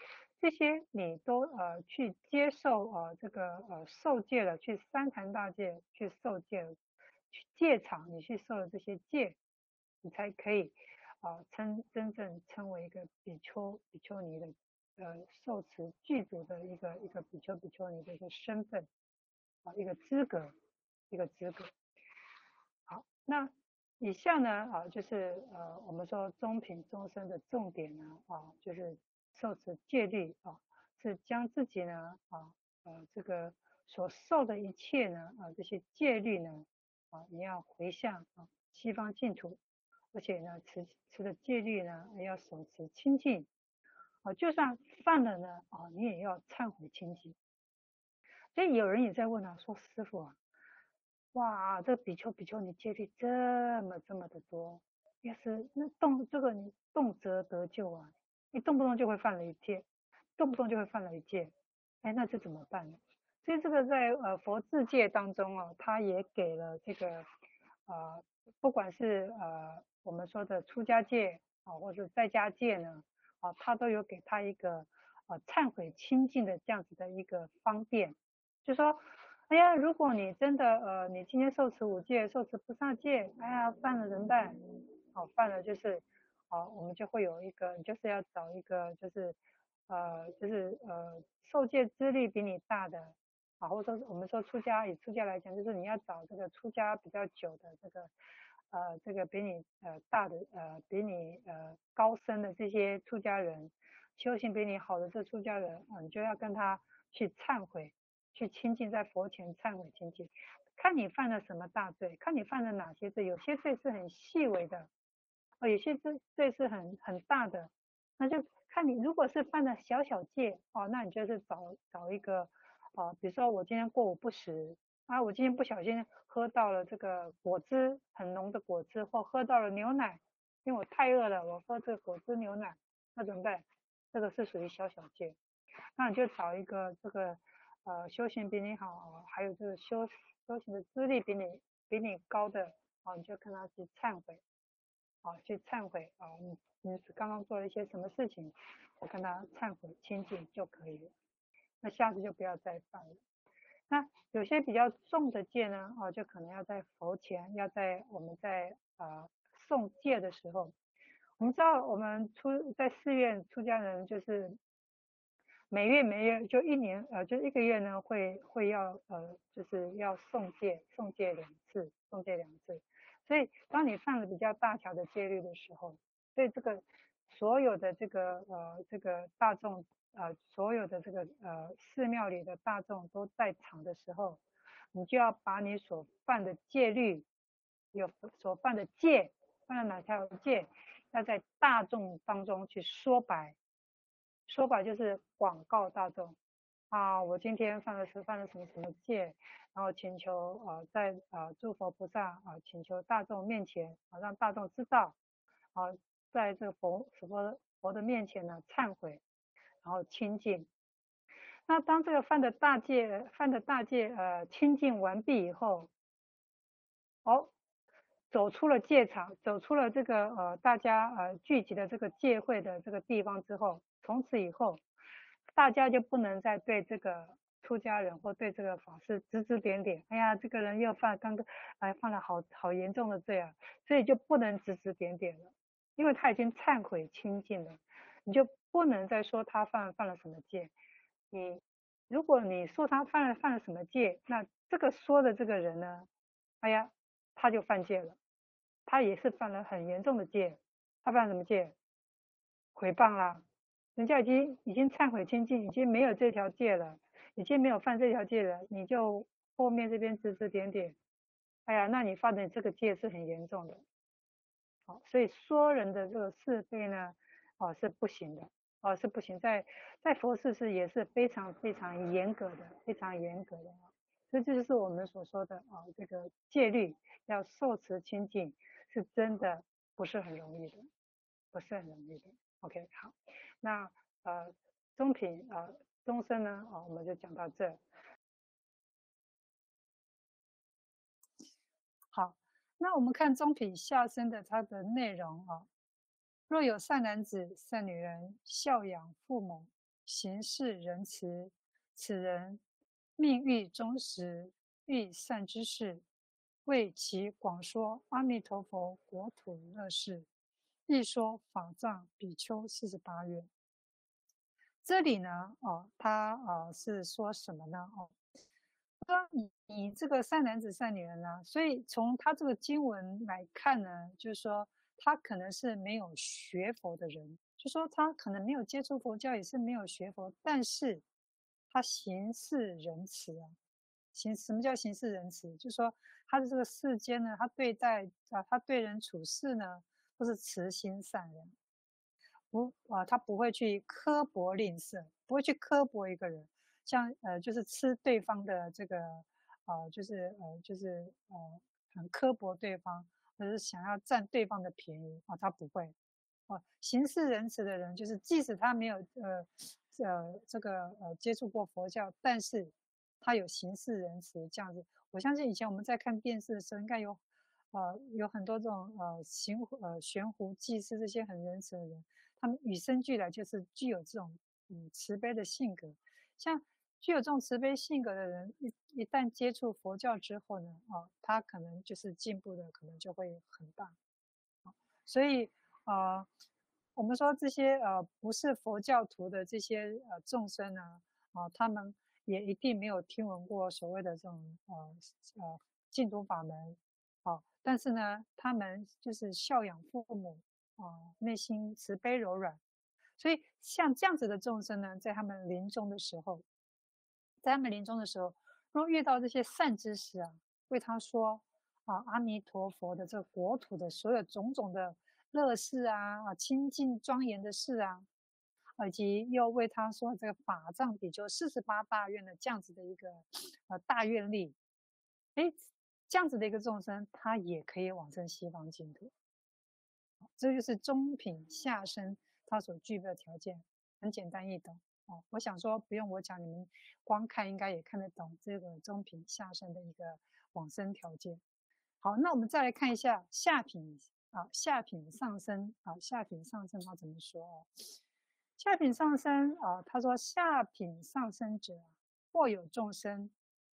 这些你都呃去接受呃这个呃受戒了，去三坛大戒去受戒，去戒场你去受了这些戒，你才可以啊、称真正称为一个比丘比丘尼的呃受持具足的一个一个比丘比丘尼的一个身份啊一个资格一个资格。好，那以下呢啊就是呃我们说中品终身的重点呢啊就是。受持戒律啊，是将自己呢啊呃这个所受的一切呢啊这些戒律呢啊你要回向啊西方净土，而且呢持持的戒律呢要手持清净啊，就算犯了呢啊你也要忏悔清净。所以有人也在问啊，说师傅啊，哇这个比丘比丘你戒律这么这么的多，要是那动这个你动辄得咎啊。你动不动就会犯了一戒，动不动就会犯了一戒，哎，那这怎么办呢？所以这个在呃佛制戒当中啊，他也给了这个呃，不管是呃我们说的出家戒啊，或者在家戒呢，啊，他都有给他一个呃忏悔清净的这样子的一个方便，就说，哎呀，如果你真的呃你今天受持五戒，受持菩萨戒，哎呀犯了怎么办？好，犯了就是。好，我们就会有一个，你就是要找一个，就是，呃，就是呃，受戒资历比你大的，啊，或者说我们说出家，以出家来讲，就是你要找这个出家比较久的这个，呃，这个比你呃大的，呃，比你呃高深的这些出家人，修行比你好的这出家人，啊，你就要跟他去忏悔，去亲近在佛前忏悔亲近，看你犯了什么大罪，看你犯了哪些罪，有些罪是很细微的。哦，有些罪罪是很很大的，那就看你如果是犯了小小戒哦，那你就是找找一个啊，比如说我今天过午不食啊，我今天不小心喝到了这个果汁很浓的果汁，或喝到了牛奶，因为我太饿了，我喝这个果汁牛奶，那怎么办？这个是属于小小戒，那你就找一个这个呃修行比你好，还有这个修修行的资历比你比你高的啊，你就跟他去忏悔。啊，去忏悔啊！你你刚刚做了一些什么事情，我跟他忏悔清净就可以了。那下次就不要再犯了。那有些比较重的戒呢，哦，就可能要在佛前，要在我们在啊诵戒的时候，我们知道我们出在寺院出家人就是每月每月就一年呃就一个月呢会会要呃就是要诵戒诵戒两次诵戒两次。所以，当你犯了比较大条的戒律的时候，对这个所有的这个呃这个大众呃所有的这个呃寺庙里的大众都在场的时候，你就要把你所犯的戒律，有所犯的戒，犯了哪条戒，要在大众当中去说白，说白就是广告大众。啊，我今天犯了是犯了什么什么戒，然后请求啊，在啊诸佛菩萨啊，请求大众面前啊，让大众知道啊，在这个佛佛佛的面前呢忏悔，然后清净。那当这个犯的大戒犯的大戒呃清净完毕以后，哦，走出了戒场，走出了这个呃大家呃聚集的这个戒会的这个地方之后，从此以后。大家就不能再对这个出家人或对这个法师指指点点。哎呀，这个人又犯刚刚哎犯了好好严重的罪啊，所以就不能指指点点了，因为他已经忏悔清净了，你就不能再说他犯犯了什么戒。你如果你说他犯了犯了什么戒，那这个说的这个人呢，哎呀，他就犯戒了，他也是犯了很严重的戒。他犯什么戒？毁谤啦。人家已经已经忏悔清净，已经没有这条戒了，已经没有犯这条戒了，你就后面这边指指点点，哎呀，那你犯的这个戒是很严重的，好，所以说人的这个是非呢，哦是不行的，哦是不行，在在佛寺是也是非常非常严格的，非常严格的啊，所以这就是我们所说的啊，这个戒律要受持清净，是真的不是很容易的，不是很容易的。OK，好，那呃中品呃中生呢啊，我们就讲到这。好，那我们看中品下生的它的内容啊，若有善男子、善女人，孝养父母，行事仁慈，此人。命欲终时，遇善知识，为其广说阿弥陀佛国土乐事，亦说法藏比丘四十八愿。这里呢，哦，他呃是说什么呢？哦，说你你这个善男子、善女人呢，所以从他这个经文来看呢，就是说他可能是没有学佛的人，就说他可能没有接触佛教，也是没有学佛，但是。他行事仁慈啊，行什么叫行事仁慈？就说他的这个世间呢，他对待啊，他对人处事呢，都是慈心善良，不啊，他不会去刻薄吝啬，不会去刻薄一个人，像呃，就是吃对方的这个呃，就是呃，就是呃，很刻薄对方，或者是想要占对方的便宜啊，他不会。哦，行事仁慈的人，就是即使他没有呃。呃，这个呃，接触过佛教，但是他有行事仁慈这样子。我相信以前我们在看电视的时候，应该有呃有很多这种呃行呃悬壶济世这些很仁慈的人，他们与生俱来就是具有这种嗯慈悲的性格。像具有这种慈悲性格的人，一一旦接触佛教之后呢，啊、他可能就是进步的可能就会很大。所以啊。呃我们说这些呃不是佛教徒的这些呃众生呢，啊，他们也一定没有听闻过所谓的这种呃呃净土法门，啊，但是呢，他们就是孝养父母啊，内心慈悲柔软，所以像这样子的众生呢，在他们临终的时候，在他们临终的时候，若遇到这些善知识啊，为他说啊阿弥陀佛的这个国土的所有种种的。乐事啊啊，清净庄严的事啊，以及又为他说这个法藏比丘四十八大愿的这样子的一个呃大愿力，哎，这样子的一个众生，他也可以往生西方净土。这就是中品下生他所具备的条件，很简单易懂哦。我想说不用我讲，你们光看应该也看得懂这个中品下生的一个往生条件。好，那我们再来看一下下品。啊，下品上生啊，下品上生他怎么说哦？下品上生啊，他说下品上生者，或有众生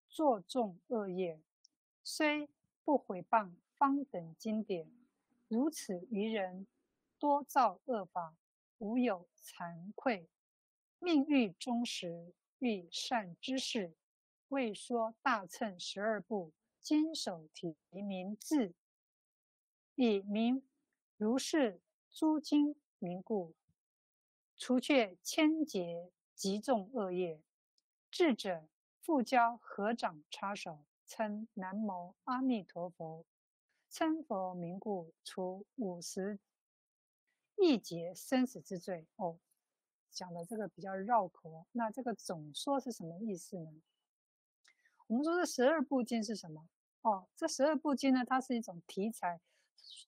作众恶业，虽不毁谤方等经典，如此愚人多造恶法，无有惭愧，命欲终时，欲善知识，未说大乘十二部，经手提名字。以名如是诸经名故，除却千劫极重恶业，智者复教合掌插手，称南无阿弥陀佛，称佛名故，除五十亿劫生死之罪。哦，讲的这个比较绕口，那这个总说是什么意思呢？我们说这十二部经是什么？哦，这十二部经呢，它是一种题材。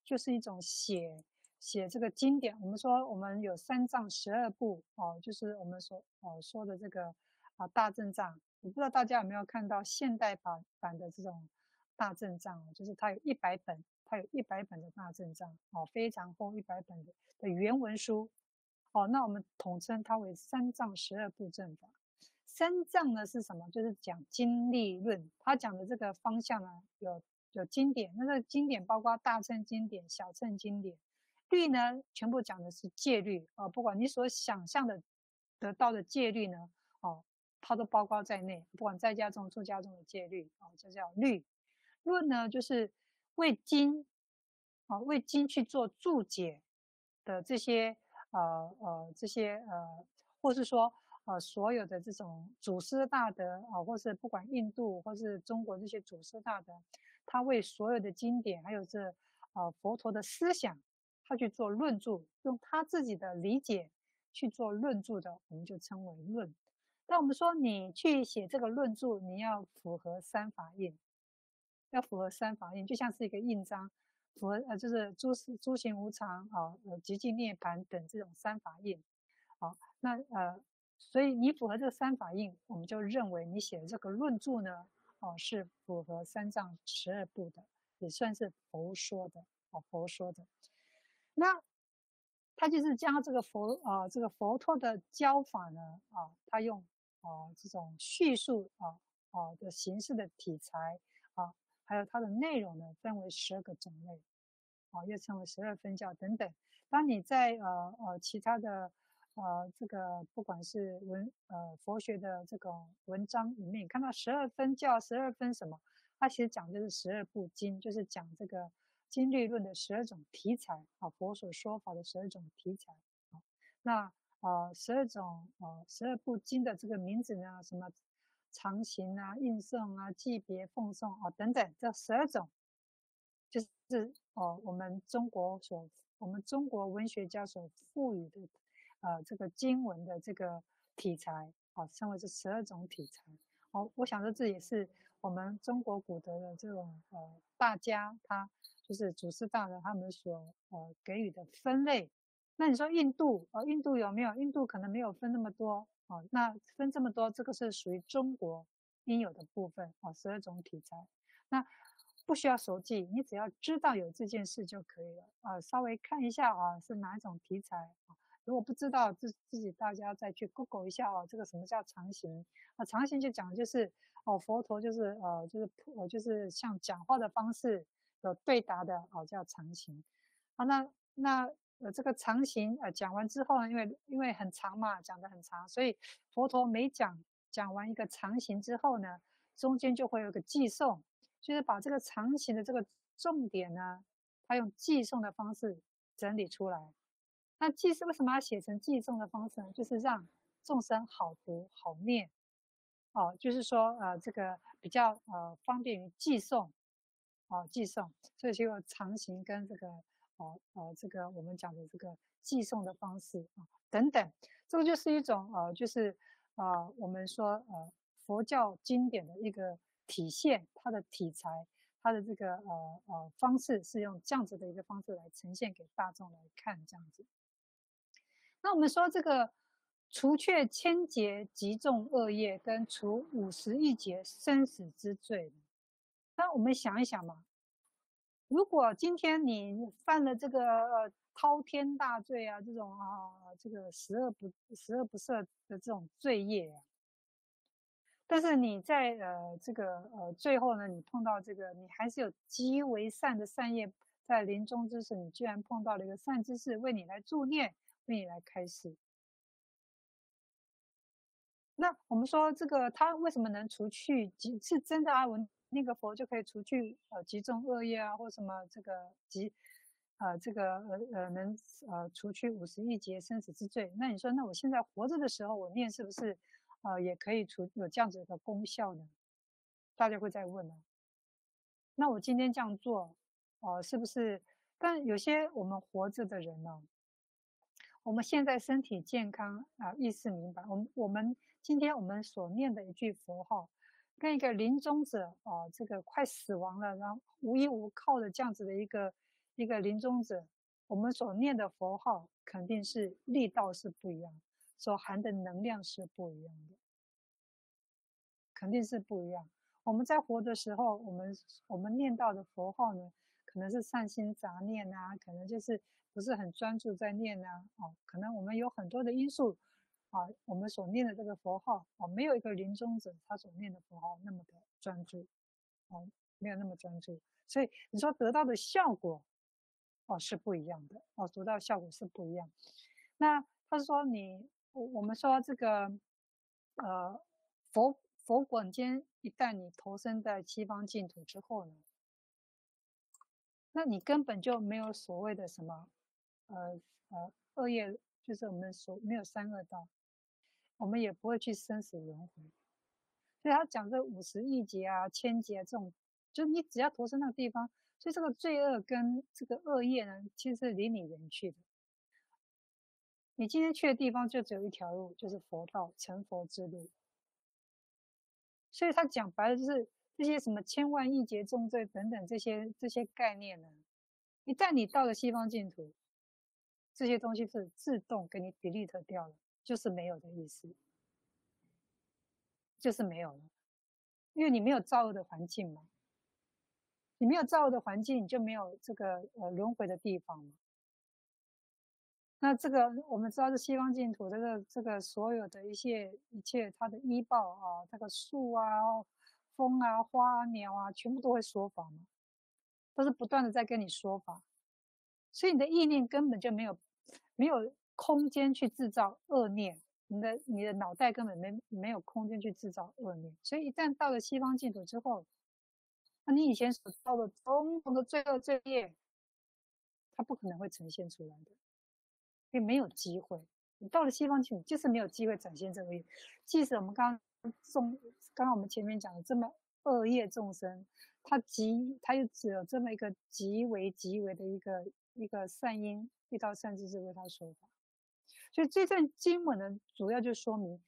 就是一种写写这个经典。我们说我们有三藏十二部哦，就是我们所哦说的这个啊大正藏。我不知道大家有没有看到现代版版的这种大正藏，就是它有一百本，它有一百本的大正藏哦，非常厚一百本的的原文书哦。那我们统称它为三藏十二部正法。三藏呢是什么？就是讲经律论，它讲的这个方向呢有。有经典，那个经典包括大乘经典、小乘经典，律呢全部讲的是戒律啊，不管你所想象的得到的戒律呢，哦，它都包括在内，不管在家中、出家中的戒律啊，这叫律。论呢就是为经啊，为经去做注解的这些呃呃这些呃，或是说呃所有的这种祖师大德啊，或是不管印度或是中国这些祖师大德。他为所有的经典，还有这呃佛陀的思想，他去做论著，用他自己的理解去做论著的，我们就称为论。但我们说你去写这个论著，你要符合三法印，要符合三法印，就像是一个印章，符合呃就是诸诸行无常啊，呃极尽涅槃等这种三法印，好，那呃所以你符合这三法印，我们就认为你写的这个论著呢，哦是符合三藏十二部的，也算是佛说的，哦佛说的，那。他就是将这个佛啊、这个佛陀的教法呢，啊，他用啊这种叙述啊啊的形式的题材啊，还有它的内容呢，分为十二个种类，啊，又称为十二分教等等。当你在呃呃其他的呃这个不管是文呃佛学的这个文章里面，看到十二分教、十二分什么，它其实讲的是十二部经，就是讲这个。经律论的十二种题材啊，佛所说法的十二种题材啊，那呃十二种呃十二部经的这个名字呢，什么长行啊、应送啊、祭别、奉送啊等等，这十二种就是哦我们中国所我们中国文学家所赋予的呃这个经文的这个题材啊，称为这十二种题材。哦，我想说这也是我们中国古德的这种呃大家他。就是祖师大德他们所呃给予的分类，那你说印度呃印度有没有？印度可能没有分那么多啊，那分这么多，这个是属于中国应有的部分啊，十二种题材，那不需要熟记，你只要知道有这件事就可以了啊，稍微看一下啊是哪一种题材啊，如果不知道自自己大家再去 Google 一下哦，这个什么叫常行啊？常行就讲的就是哦佛陀就是呃就是呃就是像讲话的方式。有对答的哦，叫常行。好，那那呃，这个长行呃讲完之后呢，因为因为很长嘛，讲得很长，所以佛陀每讲讲完一个长行之后呢，中间就会有个寄送，就是把这个长行的这个重点呢，他用寄送的方式整理出来。那偈是为什么要写成寄送的方式呢？就是让众生好读好念，哦，就是说呃这个比较呃方便于偈诵。哦，偈诵，所以就有常行跟这个，哦，呃，这个我们讲的这个偈诵的方式啊，等等，这个就是一种，呃，就是，呃，我们说，呃，佛教经典的一个体现，它的题材，它的这个，呃，呃，方式是用这样子的一个方式来呈现给大众来看，这样子。那我们说这个除却千劫极重恶业，跟除五十亿劫生死之罪。那我们想一想嘛，如果今天你犯了这个呃滔天大罪啊，这种啊这个十恶不十恶不赦的这种罪业啊，但是你在呃这个呃最后呢，你碰到这个你还是有极为善的善业，在临终之时，你居然碰到了一个善知识为你来助念，为你来开示。那我们说这个他为什么能除去？是真的阿文？那个佛就可以除去呃极重恶业啊，或什么这个极，呃这个呃呃能呃除去五十亿劫生死之罪。那你说，那我现在活着的时候，我念是不是呃也可以除有这样子的功效呢？大家会再问呢、啊。那我今天这样做，哦、呃，是不是？但有些我们活着的人呢、我们现在身体健康啊、意识明白，我们我们今天我们所念的一句佛号。跟一个临终者啊，这个快死亡了，然后无依无靠的这样子的一个一个临终者，我们所念的佛号肯定是力道是不一样，所含的能量是不一样的，肯定是不一样。我们在活的时候，我们我们念到的佛号呢，可能是善心杂念啊，可能就是不是很专注在念啊，哦，可能我们有很多的因素。啊，我们所念的这个佛号啊，没有一个临终者他所念的佛号那么的专注，啊，没有那么专注，所以你说得到的效果，哦，是不一样的，哦，得到效果是不一样。那他说你，我我们说这个，呃，佛佛果间一旦你投身在西方净土之后呢，那你根本就没有所谓的什么，呃呃，恶业，就是我们所没有三恶道。我们也不会去生死轮回，所以他讲这五十亿劫啊、千劫啊这种，就是你只要投身那个地方，所以这个罪恶跟这个恶业呢，其实是离你远去的。你今天去的地方就只有一条路，就是佛道成佛之路。所以他讲白了，就是这些什么千万亿劫重罪等等这些这些概念呢，一旦你到了西方净土，这些东西是自动给你 delete 掉了，就是没有的意思，就是没有了，因为你没有造恶的环境嘛，你没有造恶的环境，你就没有这个呃轮回的地方嘛。那这个我们知道是西方净土，这个这个所有的一切一切它的依报啊，这个树啊、风啊、花啊、鸟啊，全部都会说法嘛，都是不断的在跟你说法，所以你的意念根本就没有没有空间去制造恶念，你的你的脑袋根本没没有空间去制造恶念，所以一旦到了西方净土之后，那你以前所造的种种的罪恶罪业，它不可能会呈现出来的。因为没有机会，你到了西方去，你就是没有机会展现这个业。即使我们刚刚众，刚刚我们前面讲的这么恶业众生，他极，他又只有这么一个极为极为的一个一个善因，遇到善知识为他说法。所以这段经文呢，主要就说明，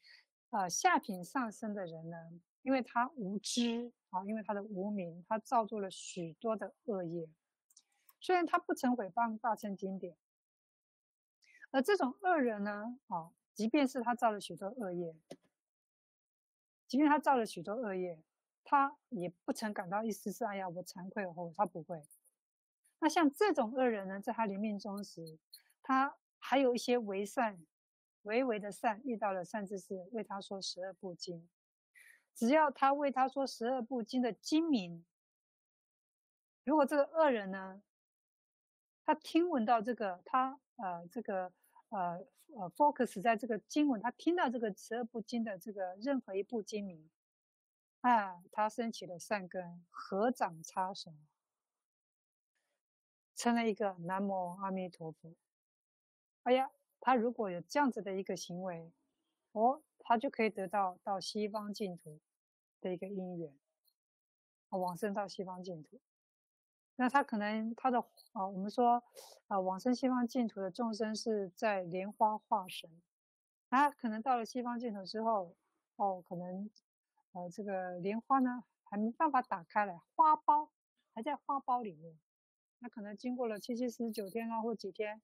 啊、下品上升的人呢，因为他无知啊，因为他的无明，他造作了许多的恶业，虽然他不曾毁谤大乘经典。而这种恶人呢，啊，即便是他造了许多恶业，即便他造了许多恶业，他也不曾感到一丝丝哎呀，我惭愧后，他不会。那像这种恶人呢，在他临命终时，他还有一些为善、微微的善，遇到了善知识为他说十二部经，只要他为他说十二部经的经名，如果这个恶人呢，他听闻到这个，他呃这个。呃呃，focus 在这个经文，他听到这个十二部经的这个任何一部经名，啊，他升起了善根，合掌插手，成了一个南无阿弥陀佛。哎呀，他如果有这样子的一个行为，哦，他就可以得到到西方净土的一个因缘，往生到西方净土。那他可能他的啊，我们说啊，往生西方净土的众生是在莲花化身，他可能到了西方净土之后，哦，可能呃这个莲花呢还没办法打开来，花苞还在花苞里面，那可能经过了七七四十九天啊或几天，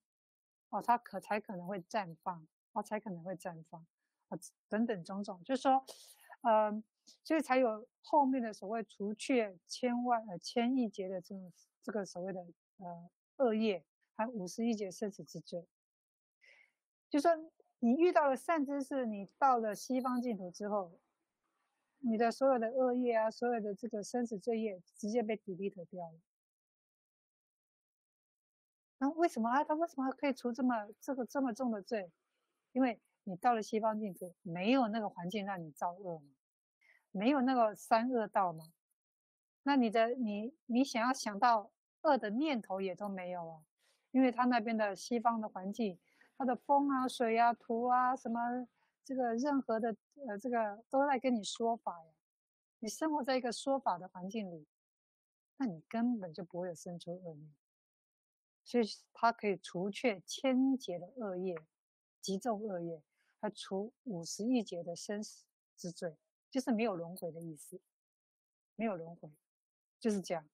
哦，他可才可能会绽放，哦，才可能会绽放啊，等等种种，就是说，呃。所以才有后面的所谓除却千万呃千亿劫的这种这个所谓的呃恶业，还五十亿劫生死之罪。就说你遇到了善知识，你到了西方净土之后，你的所有的恶业啊，所有的这个生死罪业，直接被 delete 掉了。为什么啊？他为什么可以除这么这个这么重的罪？因为你到了西方净土，没有那个环境让你造恶嘛。没有那个三恶道嘛？那你的你你想要想到恶的念头也都没有啊，因为他那边的西方的环境，它的风啊、水啊、土啊什么，这个任何的呃这个都在跟你说法呀。你生活在一个说法的环境里，那你根本就不会有生出恶念，所以它可以除却千劫的恶业、极重恶业，还除五十亿劫的生死之罪。就是没有轮回的意思，没有轮回，就是这样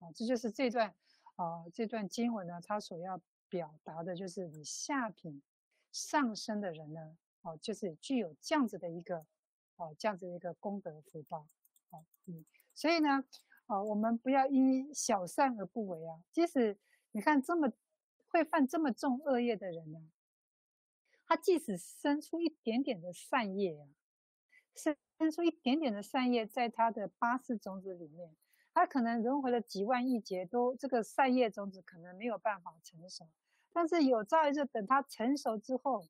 啊。这就是这段啊，这段经文呢，它所要表达的就是你下品上升的人呢，哦，就是具有这样子的一个哦，这样子的一个功德福报，哦，嗯，所以呢，啊，我们不要因小善而不为啊。即使你看这么会犯这么重恶业的人呢，他即使生出一点点的善业啊。生出一点点的善业，在他的八识种子里面，他可能轮回了几万亿劫，都这个善业种子可能没有办法成熟。但是有朝一日，等他成熟之后，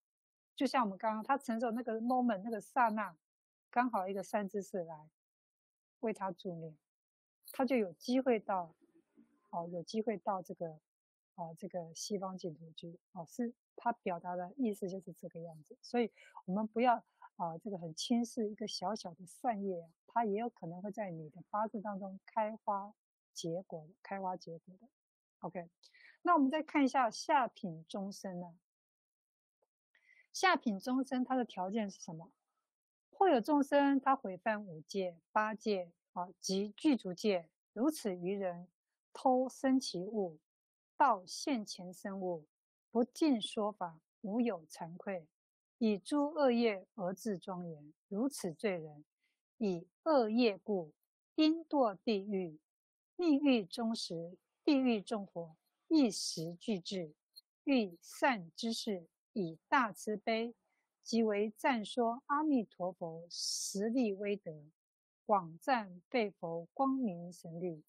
就像我们刚刚他成熟那个 moment 那个刹那，刚好一个善知识来为他助念，他就有机会到，哦，有机会到这个，啊，这个西方净土居。哦，是他表达的意思就是这个样子。所以我们不要。啊，这个很轻视一个小小的善业，它也有可能会在你的八字当中开花结果，开花结果的。OK，那我们再看一下下品众生呢？下品众生他的条件是什么？或有众生他毁犯五戒、八戒啊及具足戒，如此愚人偷生其物，道现前生物，不尽说法，无有惭愧，以诸恶业而自庄严，如此罪人，以恶业故，应堕地狱。命欲终时，地狱众火一时俱至。欲善之事，以大慈悲，即为赞说阿弥陀佛十力威德，广赞被佛光明神力。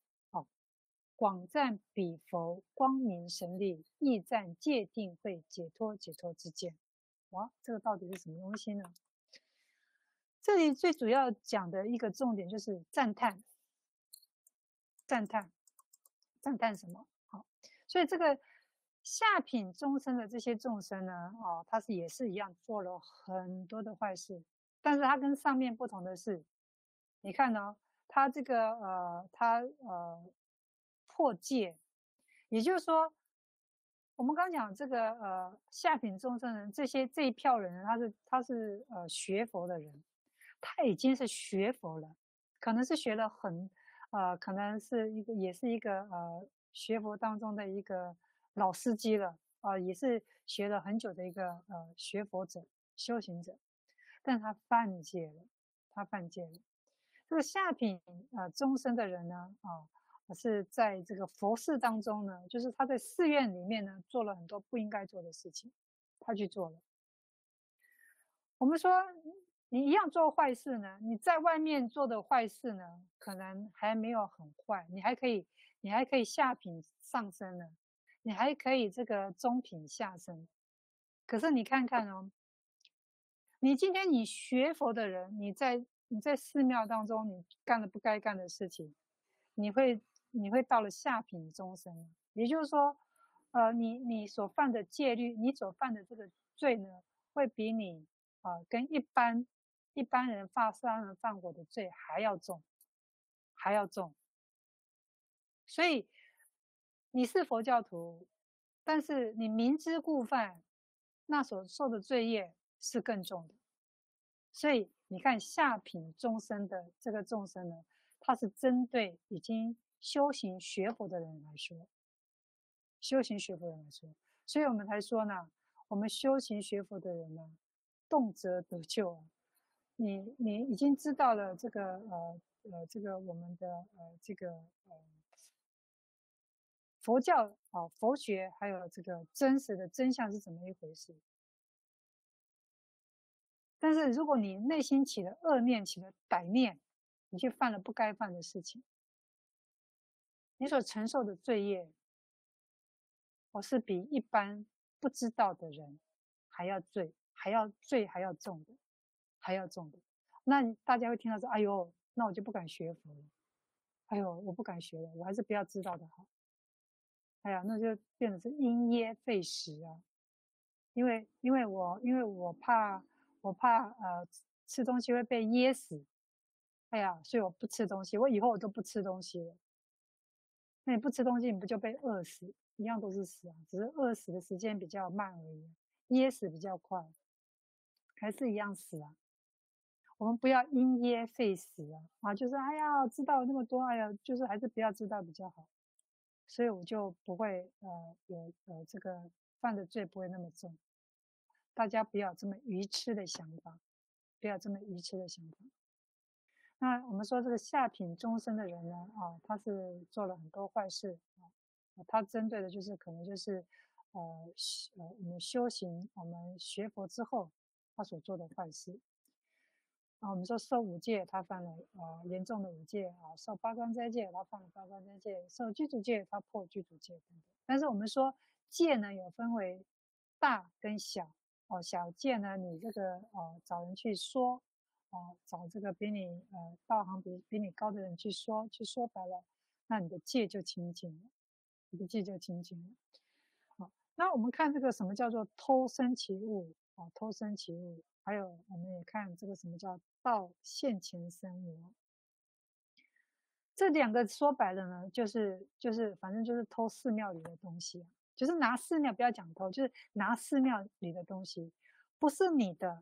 广赞彼佛光明神力，亦赞戒定慧解脱解脱之见。哇，这个到底是什么东西呢？这里最主要讲的一个重点就是赞叹，赞叹，赞叹什么？好，所以这个。下品众生的这些众生呢，哦，他是也是一样做了很多的坏事，但是他跟上面不同的是，你看呢、哦，他这个呃，他呃破戒，也就是说，我们刚讲这个呃下品众生人这些这一票人，他是他是呃学佛的人，他已经是学佛了，可能是学了很呃，可能是一个也是一个呃学佛当中的一个。老司机了啊、也是学了很久的一个呃学佛者、修行者，但他犯戒了，他犯戒了。这个下品呃众生的人呢啊、是在这个佛寺当中呢，就是他在寺院里面呢做了很多不应该做的事情，他去做了。我们说你一样做坏事呢，你在外面做的坏事呢，可能还没有很坏，你还可以，你还可以下品上升呢。你还可以这个中品下升，可是你看看哦，你今天你学佛的人，你在你在寺庙当中你干了不该干的事情，你会你会到了下品众生，也就是说，呃，你你所犯的戒律，你所犯的这个罪呢，会比你啊、呃、跟一般一般人犯杀人放火的罪还要重，还要重，所以。你是佛教徒，但是你明知故犯，那所受的罪业是更重的。所以你看下品众生的这个众生呢，他是针对已经修行学佛的人来说，修行学佛的人来说，所以我们才说呢，我们修行学佛的人呢，动辄得救。你你已经知道了这个呃呃这个我们的呃这个呃。佛教啊，佛学还有这个真实的真相是怎么一回事？但是如果你内心起了恶念，起了歹念，你去犯了不该犯的事情，你所承受的罪业，我是比一般不知道的人还要罪，还要罪还要重的，还要重的。那大家会听到说：“哎呦，那我就不敢学佛了。”哎呦，我不敢学了，我还是不要知道的好。哎呀，那就变成是因噎废食啊！因为因为我因为我怕我怕呃吃东西会被噎死，哎呀，所以我不吃东西，我以后我都不吃东西了。那你不吃东西，你不就被饿死？一样都是死啊，只是饿死的时间比较慢而已，噎死比较快，还是一样死啊。我们不要因噎废食啊！啊，就是哎呀，知道那么多，哎呀，就是还是不要知道比较好。所以我就不会呃有呃这个犯的罪不会那么重，大家不要这么愚痴的想法，不要这么愚痴的想法。那我们说这个下品众生的人呢，啊，他是做了很多坏事啊，他针对的就是可能就是呃呃我们修行我们学佛之后他所做的坏事。啊，我们说受五戒，他犯了呃严重的五戒啊；受八关斋戒，他犯了八关斋戒；受具足戒，他破具足戒等等。但是我们说戒呢，有分为大跟小哦。小戒呢，你这个呃找人去说找这个比你呃道行比比你高的人去说，去说白了，那你的戒就清净了，你的戒就清净了。好，那我们看这个什么叫做偷生其物啊？偷生其物。还有，我们也看这个什么叫盗现前生物，这两个说白了呢，就是就是反正就是偷寺庙里的东西，就是拿寺庙不要讲偷，就是拿寺庙里的东西，不是你的。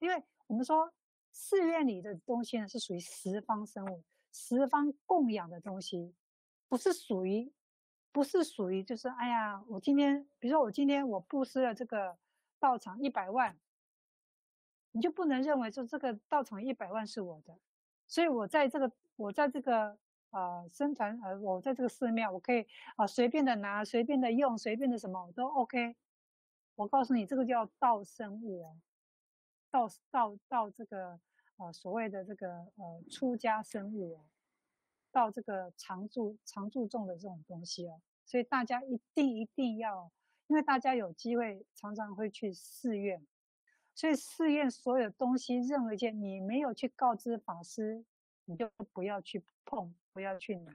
因为我们说寺院里的东西呢，是属于十方生物，十方供养的东西，不是属于，不是属于，就是哎呀，我今天，比如说我今天我布施了这个道场一百万，你就不能认为说这个道场一百万是我的，所以我在这个，我在这个。啊、呃，生产呃，我在这个寺庙，我可以啊、随便的拿，随便的用，随便的什么都 OK。我告诉你，这个叫道生物哦，到到到这个呃所谓的这个呃出家生物哦，道这个常住常住众的这种东西哦，所以大家一定一定要，因为大家有机会常常会去寺院，所以寺院所有东西任何一件你没有去告知法师，你就不要去碰。不要去拿，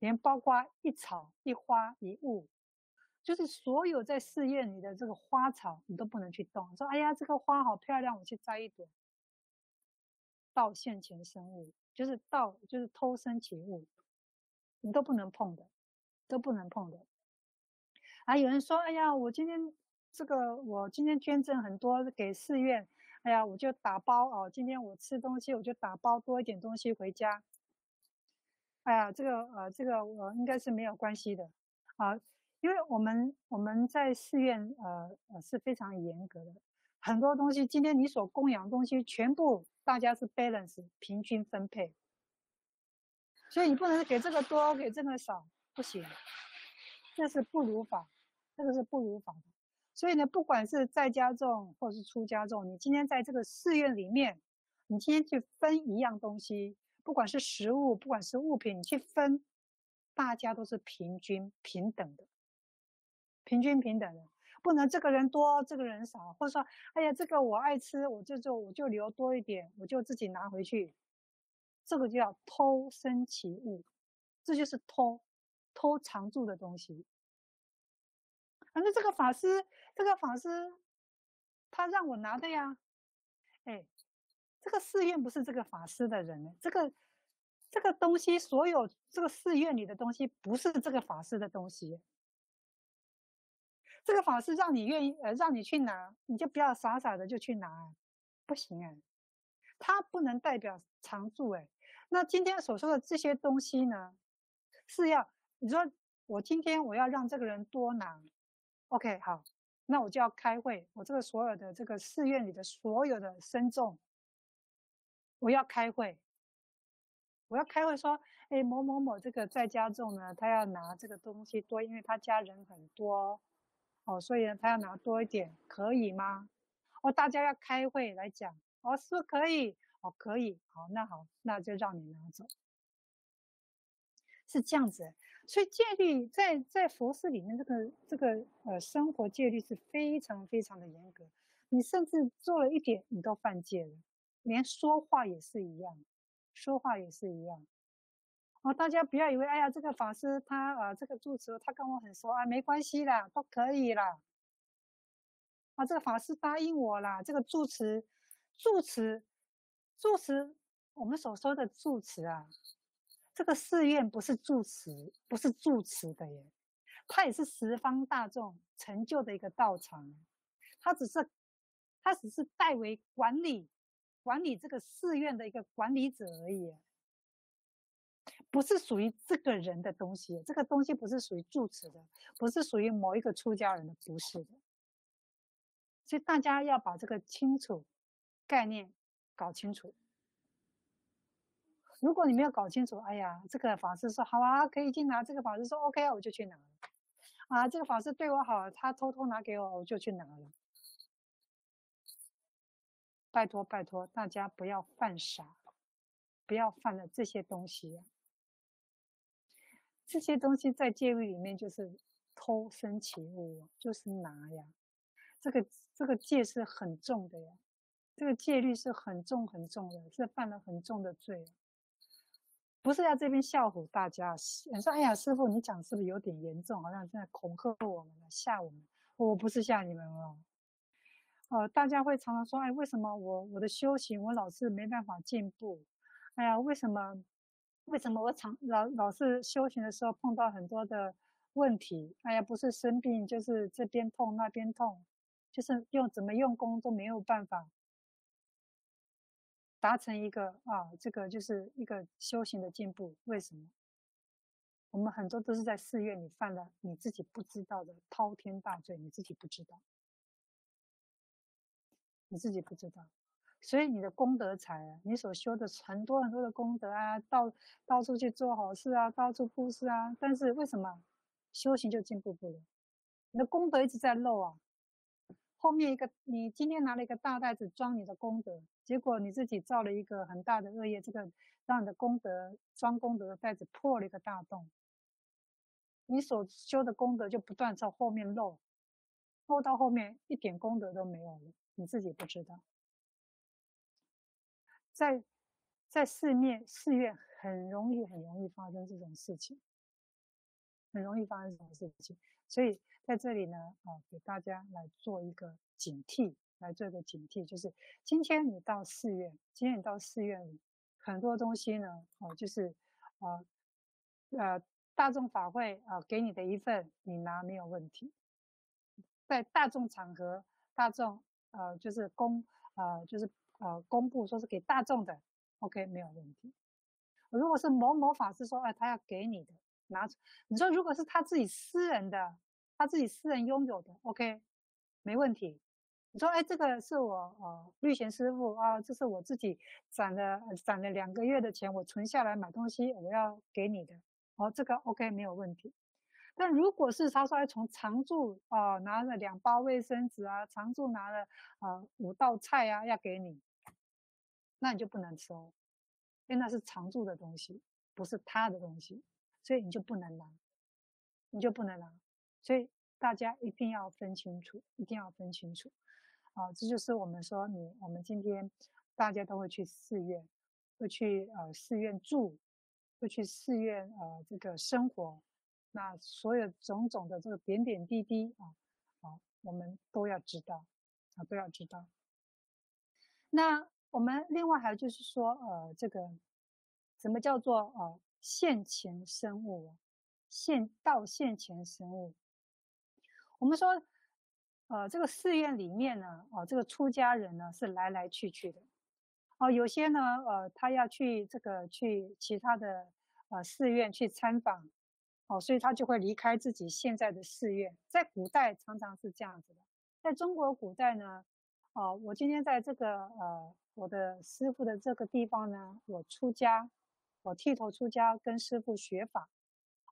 连包括一草一花一物，就是所有在寺院里的这个花草，你都不能去动。说：“哎呀，这个花好漂亮，我去摘一朵。”盗现前生物，就是盗，就是偷生起物，你都不能碰的，都不能碰的。啊，有人说：“哎呀，我今天这个，我今天捐赠很多给寺院，哎呀，我就打包哦，今天我吃东西，我就打包多一点东西回家。”哎呀，这个呃，这个我应该是没有关系的啊，因为我们我们在寺院呃呃是非常严格的，很多东西今天你所供养的东西全部大家是 balance 平均分配，所以你不能给这个多给这个少，不行，这是不如法，这个是不如法。所以呢，不管是在家众或是出家众，你今天在这个寺院里面，你今天去分一样东西。不管是食物，不管是物品，你去分，大家都是平均平等的，平均平等的，不能这个人多，这个人少，或者说，哎呀，这个我爱吃，我就就我就留多一点，我就自己拿回去，这个就叫偷生其物，这就是偷，偷常住的东西。反正这个法师，这个法师，他让我拿的呀，哎。这个寺院不是这个法师的人，这个这个东西，所有这个寺院里的东西不是这个法师的东西。这个法师让你愿意呃让你去拿，你就不要傻傻的就去拿，不行哎，他不能代表常住哎。那今天所说的这些东西呢，是要你说我今天我要让这个人多拿，OK 好，那我就要开会，我这个所有的这个寺院里的所有的僧众。我要开会，我要开会说，哎，某某某这个在家众呢，他要拿这个东西多，因为他家人很多，哦，所以呢，他要拿多一点，可以吗？哦，大家要开会来讲，哦，是不可以？哦，可以，好，那好，那就让你拿走，是这样子。所以戒律在在佛寺里面，这个这个呃生活戒律是非常非常的严格，你甚至做了一点，你都犯戒了。连说话也是一样，说话也是一样。哦，大家不要以为，哎呀，这个法师他啊，这个住持他跟我很熟啊，没关系啦，都可以啦。啊，这个法师答应我啦，这个住持，住持，住持，我们所说的住持啊，这个寺院不是住持，不是住持的耶，他也是十方大众成就的一个道场，他只是，他只是代为管理。管理这个寺院的一个管理者而已，不是属于这个人的东西。这个东西不是属于住持的，不是属于某一个出家人的，不是的。所以大家要把这个清楚概念搞清楚。如果你没有搞清楚，哎呀，这个法师说好啊，可以去拿。这个法师说 OK，我就去拿了。啊，这个法师对我好，他偷偷拿给我，我就去拿了。拜托拜托，大家不要犯傻，不要犯了这些东西。这些东西在戒律里面就是偷生起物，就是拿呀。这个这个戒是很重的呀，这个戒律是很重很重的，是犯了很重的罪。不是要这边笑唬大家，说哎呀，师傅你讲是不是有点严重？好像在恐吓我们，吓我们。我不是吓你们哦。呃，大家会常常说，哎，为什么我我的修行我老是没办法进步？哎呀，为什么为什么我常老老是修行的时候碰到很多的问题？哎呀，不是生病就是这边痛那边痛，就是用怎么用功都没有办法达成一个啊，这个就是一个修行的进步。为什么？我们很多都是在寺院里犯了你自己不知道的滔天大罪，你自己不知道，你自己不知道，所以你的功德财啊，你所修的很多很多的功德啊，到到处去做好事啊，到处布施啊，但是为什么修行就进步不了？你的功德一直在漏啊，后面一个你今天拿了一个大袋子装你的功德，结果你自己造了一个很大的恶业，这个让你的功德装功德的袋子破了一个大洞。你所修的功德就不断朝后面漏，漏到后面一点功德都没有了，你自己不知道。在在寺面寺院很容易很容易发生这种事情，很容易发生这种事情。所以在这里呢，啊，给大家来做一个警惕，来做一个警惕，就是今天你到寺院，今天你到寺院里，很多东西呢，哦，就是啊，呃。大众法会啊，给你的一份，你拿没有问题。在大众场合，大众呃就是公呃就是呃公布说是给大众的，OK 没有问题。如果是某某法师说，哎，他要给你的，拿出。你说如果是他自己私人的，他自己私人拥有的，OK 没问题。你说，哎，这个是我呃律贤师父啊，这是我自己攒了攒了两个月的钱，我存下来买东西，我要给你的。哦，这个 OK 没有问题，但如果是他说从常住啊、拿了两包卫生纸啊，常住拿了啊、呃、五道菜啊要给你，那你就不能吃哦，因为那是常住的东西，不是他的东西，所以你就不能拿，你就不能拿，所以大家一定要分清楚，一定要分清楚，啊、这就是我们说你我们今天大家都会去寺院，会去呃寺院住。会去寺院呃，这个生活，那所有种种的这个点点滴滴啊，啊，我们都要知道啊，都要知道。那我们另外还有就是说，呃，这个什么叫做呃现前生物？现到现前生物，我们说，呃，这个寺院里面呢，哦，这个出家人呢是来来去去的。哦，有些呢，呃，他要去这个去其他的呃寺院去参访，哦，所以他就会离开自己现在的寺院。在古代常常是这样子的，在中国古代呢，哦，我今天在这个呃我的师傅的这个地方呢，我出家，我剃头出家跟师傅学法，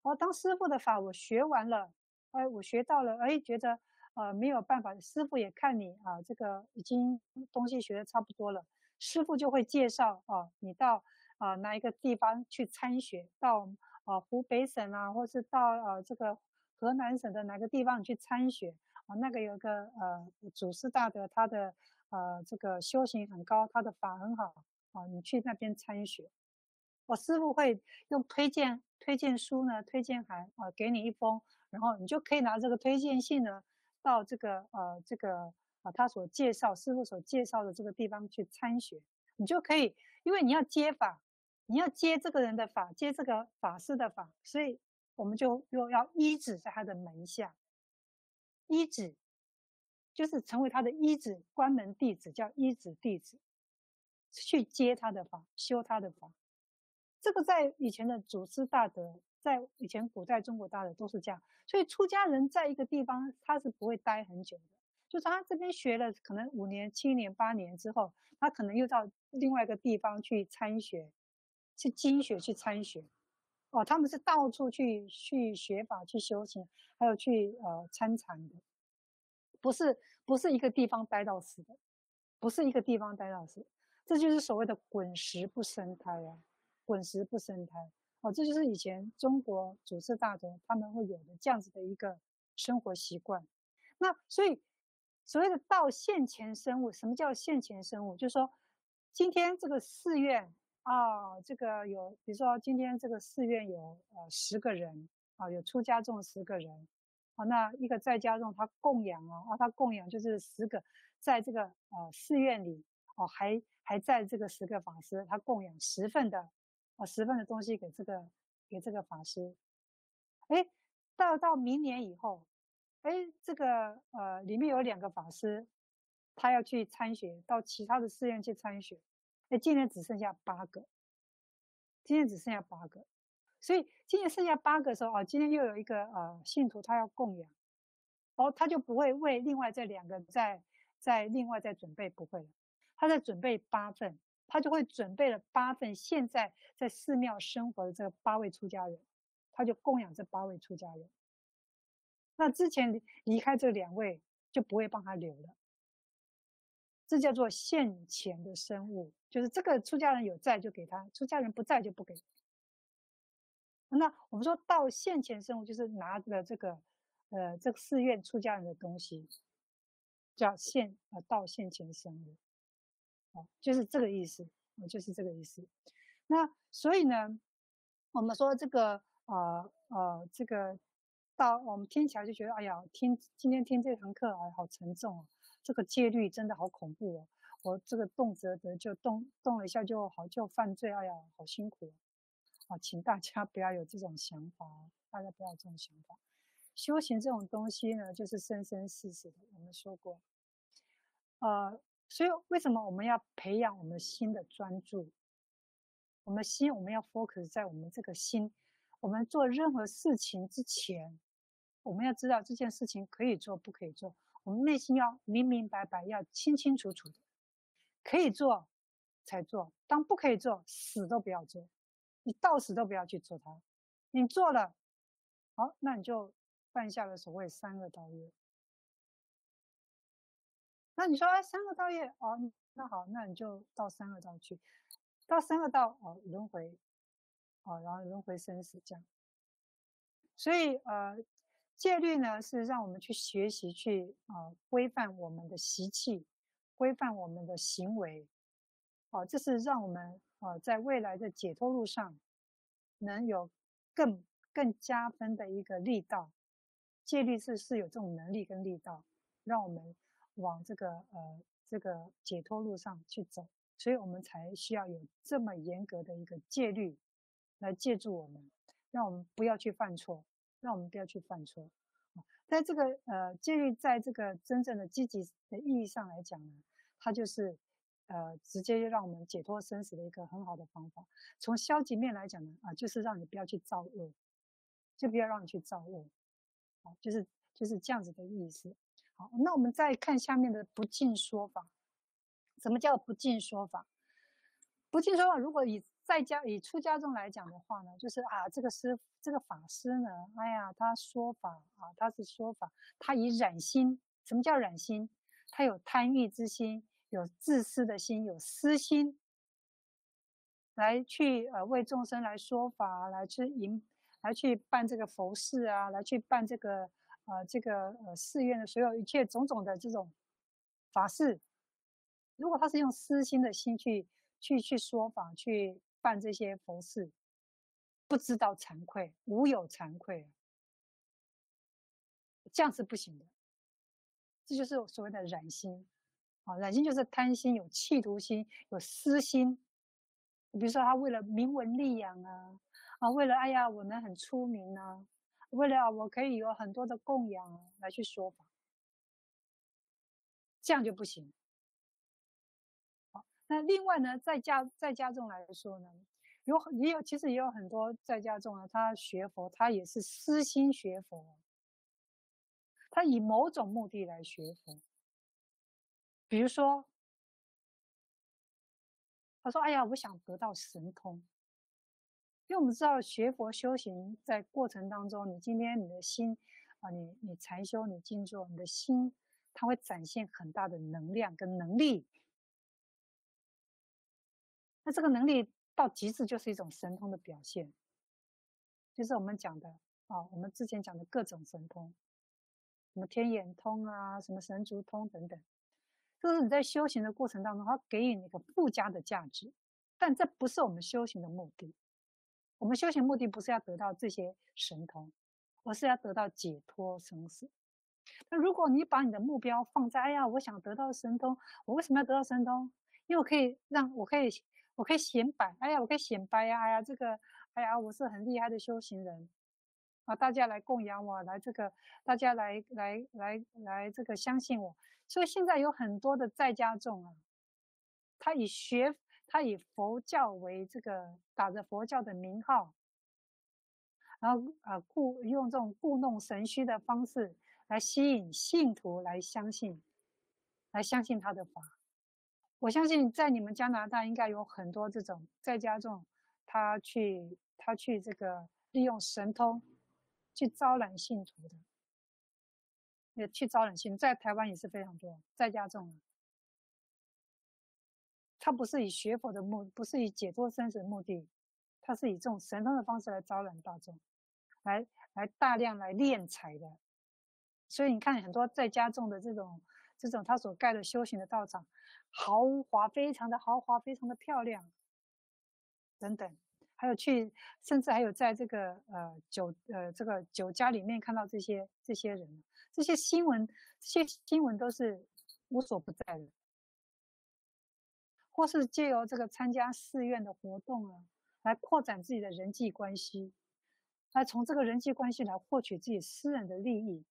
哦，当师傅的法我学完了，哎，我学到了，哎，觉得呃没有办法，师傅也看你啊，这个已经东西学的差不多了。师傅就会介绍啊，你到啊哪一个地方去参学，到啊湖北省啊，或是到呃这个河南省的哪个地方去参学啊？那个有个呃祖师大德，他的呃这个修行很高，他的法很好啊，你去那边参学。我师傅会用推荐推荐书呢，推荐函啊给你一封，然后你就可以拿这个推荐信呢到这个呃这个。啊，他所介绍师傅所介绍的这个地方去参学，你就可以，因为你要接法，你要接这个人的法，接这个法师的法，所以我们就又要依止在他的门下，依止就是成为他的依止关门弟子，叫依止弟子，去接他的法，修他的法。这个在以前的祖师大德，在以前古代中国大德都是这样，所以出家人在一个地方他是不会待很久的。就是他这边学了可能五年、七年、八年之后，他可能又到另外一个地方去参学，去经学去参学。哦，他们是到处去去学法、去修行，还有去呃参禅的，不是不是一个地方待到死的，不是一个地方待到死。这就是所谓的滚石不生胎啊，滚石不生胎。哦，这就是以前中国祖师大德他们会有的这样子的一个生活习惯。那所以。所谓的到现前生物，什么叫现前生物？就是说，今天这个寺院啊，这个有，比如说今天这个寺院有呃十个人啊，有出家众十个人，啊，那一个在家众他供养啊，啊，他供养就是十个，在这个呃寺院里哦，还还在这个十个法师，他供养十份的啊十份的东西给这个给这个法师，哎，到到明年以后。哎，这个呃里面有两个法师，他要去参学，到其他的寺院去参学，哎，今年只剩下八个，今年只剩下八个，所以今年剩下八个时候啊，今天又有一个呃信徒他要供养，哦，他就不会为另外这两个再再另外再准备，不会了，他在准备八份。他就会准备了八份，现在在寺庙生活的这八位出家人，他就供养这八位出家人。那之前离开这两位就不会帮他留了，这叫做现前的生物，就是这个出家人有在就给他，出家人不在就不给。那我们说到现前生物，就是拿着这个，呃，这个寺院出家人的东西，叫现呃到现前生物。就是这个意思，就是这个意思。那所以呢，我们说这个呃呃，这个到我们听起来就觉得，哎呀，听今天听这堂课啊，好沉重哦。这个戒律真的好恐怖哦。我这个动辄的就动动了一下就好就犯罪，哎呀，好辛苦啊！请大家不要有这种想法，大家不要有这种想法。修行这种东西呢，就是生生世世的。我们说过，呃。所以，为什么我们要培养我们心的专注？我们心，我们要 focus 在我们这个心。我们做任何事情之前，我们要知道这件事情可以做，不可以做。我们内心要明明白白，要清清楚楚的。可以做才做，当不可以做，死都不要做。你到死都不要去做它。你做了，好，那你就犯下了所谓三恶道业。那你说，哎，三恶道业哦，那好，那你就到三恶道去，到三恶道哦，轮回，哦，然后轮回生死这样。所以呃，戒律呢是让我们去学习去啊规范我们的习气，规范我们的行为，哦，这是让我们啊在未来的解脱路上能有更更加分的一个力道。戒律是是有这种能力跟力道，让我们。往这个呃这个解脱路上去走，所以我们才需要有这么严格的一个戒律来借助我们，让我们不要去犯错，让我们不要去犯错。在这个呃戒律，在这个真正的积极的意义上来讲呢，它就是呃直接让我们解脱生死的一个很好的方法。从消极面来讲呢，啊，就是让你不要去造恶，就不要让你去造恶，啊，就是就是这样子的意思。好，那我们再看下面的不净说法。什么叫不净说法？不净说法，如果以在家以出家众来讲的话呢，就是啊，这个师这个法师呢，哎呀，他说法啊，他是说法，他以染心。什么叫染心？他有贪欲之心，有自私的心，有私心，来去呃为众生来说法，来去迎，来去办这个佛事啊，来去办这个。呃，这个呃寺院的所有一切种种的这种法事，如果他是用私心的心去去去说法，去办这些佛事，不知道惭愧，无有惭愧，这样是不行的。这就是所谓的染心啊，染心就是贪心、有企图心、有私心。比如说他为了名闻利养啊，啊，为了哎呀我能很出名啊。为了我可以有很多的供养来去说法，这样就不行。好，那另外呢，在家在家中来说呢，有也有其实也有很多在家众啊，他学佛他也是私心学佛，他以某种目的来学佛，比如说，他说：“哎呀，我想得到神通。”因为我们知道学佛修行在过程当中，你今天你的心啊，你你禅修你静坐，你的心它会展现很大的能量跟能力。那这个能力到极致就是一种神通的表现，就是我们讲的啊，我们之前讲的各种神通，什么天眼通啊，什么神足通等等，就是你在修行的过程当中，它给予你一个附加的价值，但这不是我们修行的目的。我们修行目的不是要得到这些神通，而是要得到解脱生死。那如果你把你的目标放在，哎呀，我想得到神通，我为什么要得到神通？因为我可以让我可以我可以显摆，哎呀，我可以显摆呀，哎呀，这个，哎呀，我是很厉害的修行人，啊，大家来供养我，来这个，大家来来来来这个相信我。所以现在有很多的在家众啊，他以学，他以佛教为这个打着佛教的名号，然后啊故用这种故弄玄虚的方式来吸引信徒来相信，来相信他的法。我相信在你们加拿大应该有很多这种在家众，他去他去这个利用神通。去招揽信徒的，也去招揽信，在台湾也是非常多，在家众。他不是以学佛的目，不是以解脱生死的目的，他是以这种神通的方式来招揽大众，来来大量来敛财的。所以你看很多在家众的这种这种他所盖的修行的道场，豪华，非常的豪华，非常的漂亮，等等。还有去，甚至还有在这个呃酒呃这个酒家里面看到这些这些人，这些新闻，这些新闻都是无所不在的，或是借由这个参加寺院的活动啊，来扩展自己的人际关系，来从这个人际关系来获取自己私人的利益。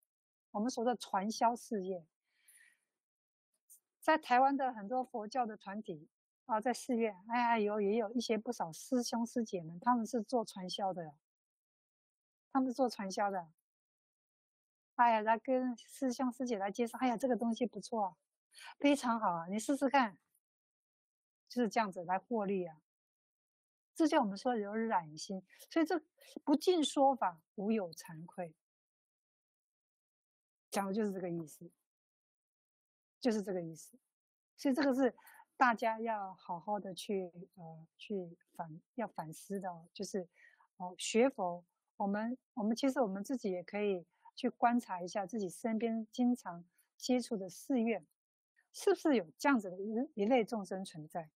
我们说的传销事业，在台湾的很多佛教的团体。啊，在寺院，哎呀，有也有一些不少师兄师姐们，他们是做传销的，他们做传销的。哎呀，来跟师兄师姐来介绍，哎呀，这个东西不错，非常好啊，你试试看，就是这样子来获利啊。这叫我们说有染心，所以这不尽说法，无有惭愧，讲的就是这个意思，就是这个意思。所以这个是。大家要好好的去呃去反要反思的，就是哦学佛，我们我们其实我们自己也可以去观察一下自己身边经常接触的寺院，是不是有这样子的一一类众生存在？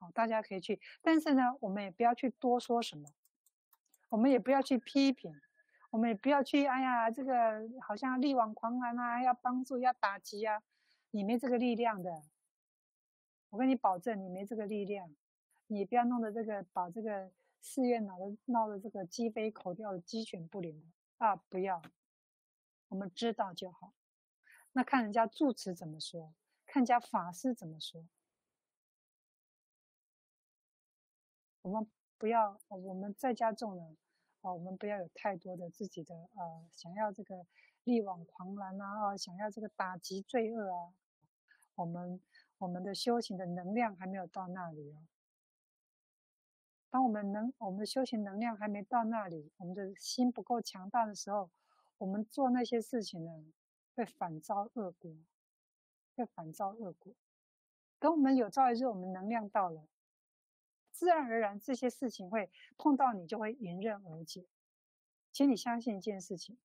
哦，大家可以去，但是呢，我们也不要去多说什么，我们也不要去批评，我们也不要去哎呀这个好像力挽狂澜啊，要帮助要打击啊，你没这个力量的。我跟你保证，你没这个力量，你不要弄得这个把这个寺院闹得闹得这个鸡飞狗跳的鸡犬不宁的啊！不要，我们知道就好。那看人家住持怎么说，看人家法师怎么说。我们不要，我们在家众人啊，我们不要有太多的自己的呃，想要这个力挽狂澜啊，想要这个打击罪恶啊，我们。我们的修行的能量还没有到那里哦。当我们能，我们的修行能量还没到那里，我们的心不够强大的时候，我们做那些事情呢，会反遭恶果，会反遭恶果。等我们有朝一日我们能量到了，自然而然这些事情会碰到你，就会迎刃而解。请你相信一件事情：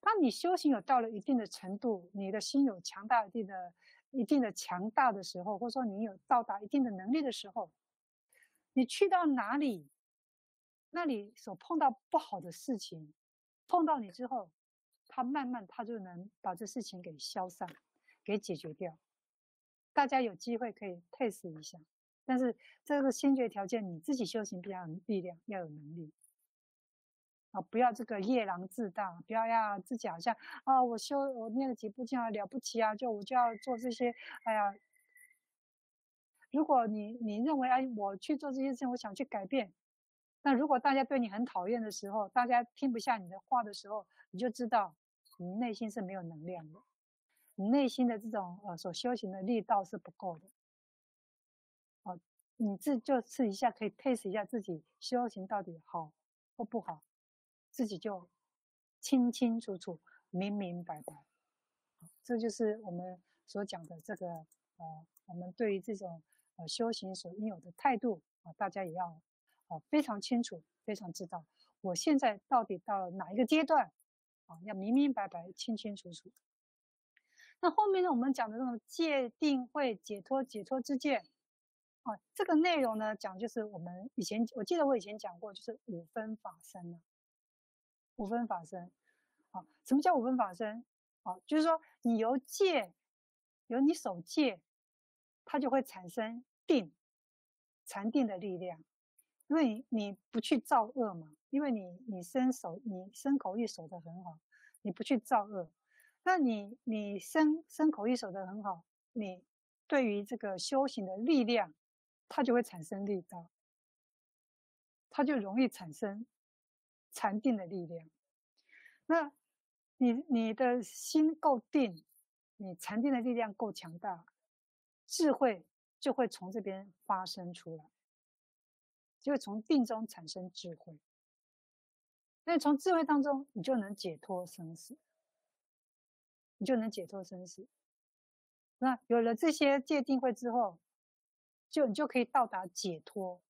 当你修行有到了一定的程度，你的心有强大一定的。一定的强大的时候，或者说你有到达一定的能力的时候，你去到哪里，那里所碰到不好的事情，碰到你之后，他慢慢他就能把这事情给消散，给解决掉。大家有机会可以 test 一下，但是这个先决条件，你自己修行比较有力量，要有能力。啊，不要这个夜郎自大，不要呀自己好像啊，我修我念了几部经啊，了不起啊，就我就要做这些，哎呀，如果你你认为哎，我去做这些事情，我想去改变，那如果大家对你很讨厌的时候，大家听不下你的话的时候，你就知道你内心是没有能量的，你内心的这种呃所修行的力道是不够的。哦，你自就试一下，可以 test 一下自己修行到底好或不好。自己就清清楚楚、明明白白，这就是我们所讲的这个呃，我们对于这种呃修行所应有的态度啊，大家也要啊非常清楚、非常知道，我现在到底到了哪一个阶段啊，要明明白白、清清楚楚。那后面呢，我们讲的这种戒定慧解脱解脱之见啊，这个内容呢，讲就是我们以前我记得我以前讲过，就是五分法身呢。五分法身，啊，什么叫五分法身？啊，就是说你由戒，由你守戒，它就会产生定，禅定的力量。因为你你不去造恶嘛，因为你你身守你身口意守得很好，你不去造恶，那你你身身口意守得很好，你对于这个修行的力量，它就会产生力道，它就容易产生禅定的力量。那你你的心够定，你禅定的力量够强大，智慧就会从这边发生出来。就会从定中产生智慧，那从智慧当中，你就能解脱生死，你就能解脱生死。那有了这些戒定慧之后，就你就可以到达解脱，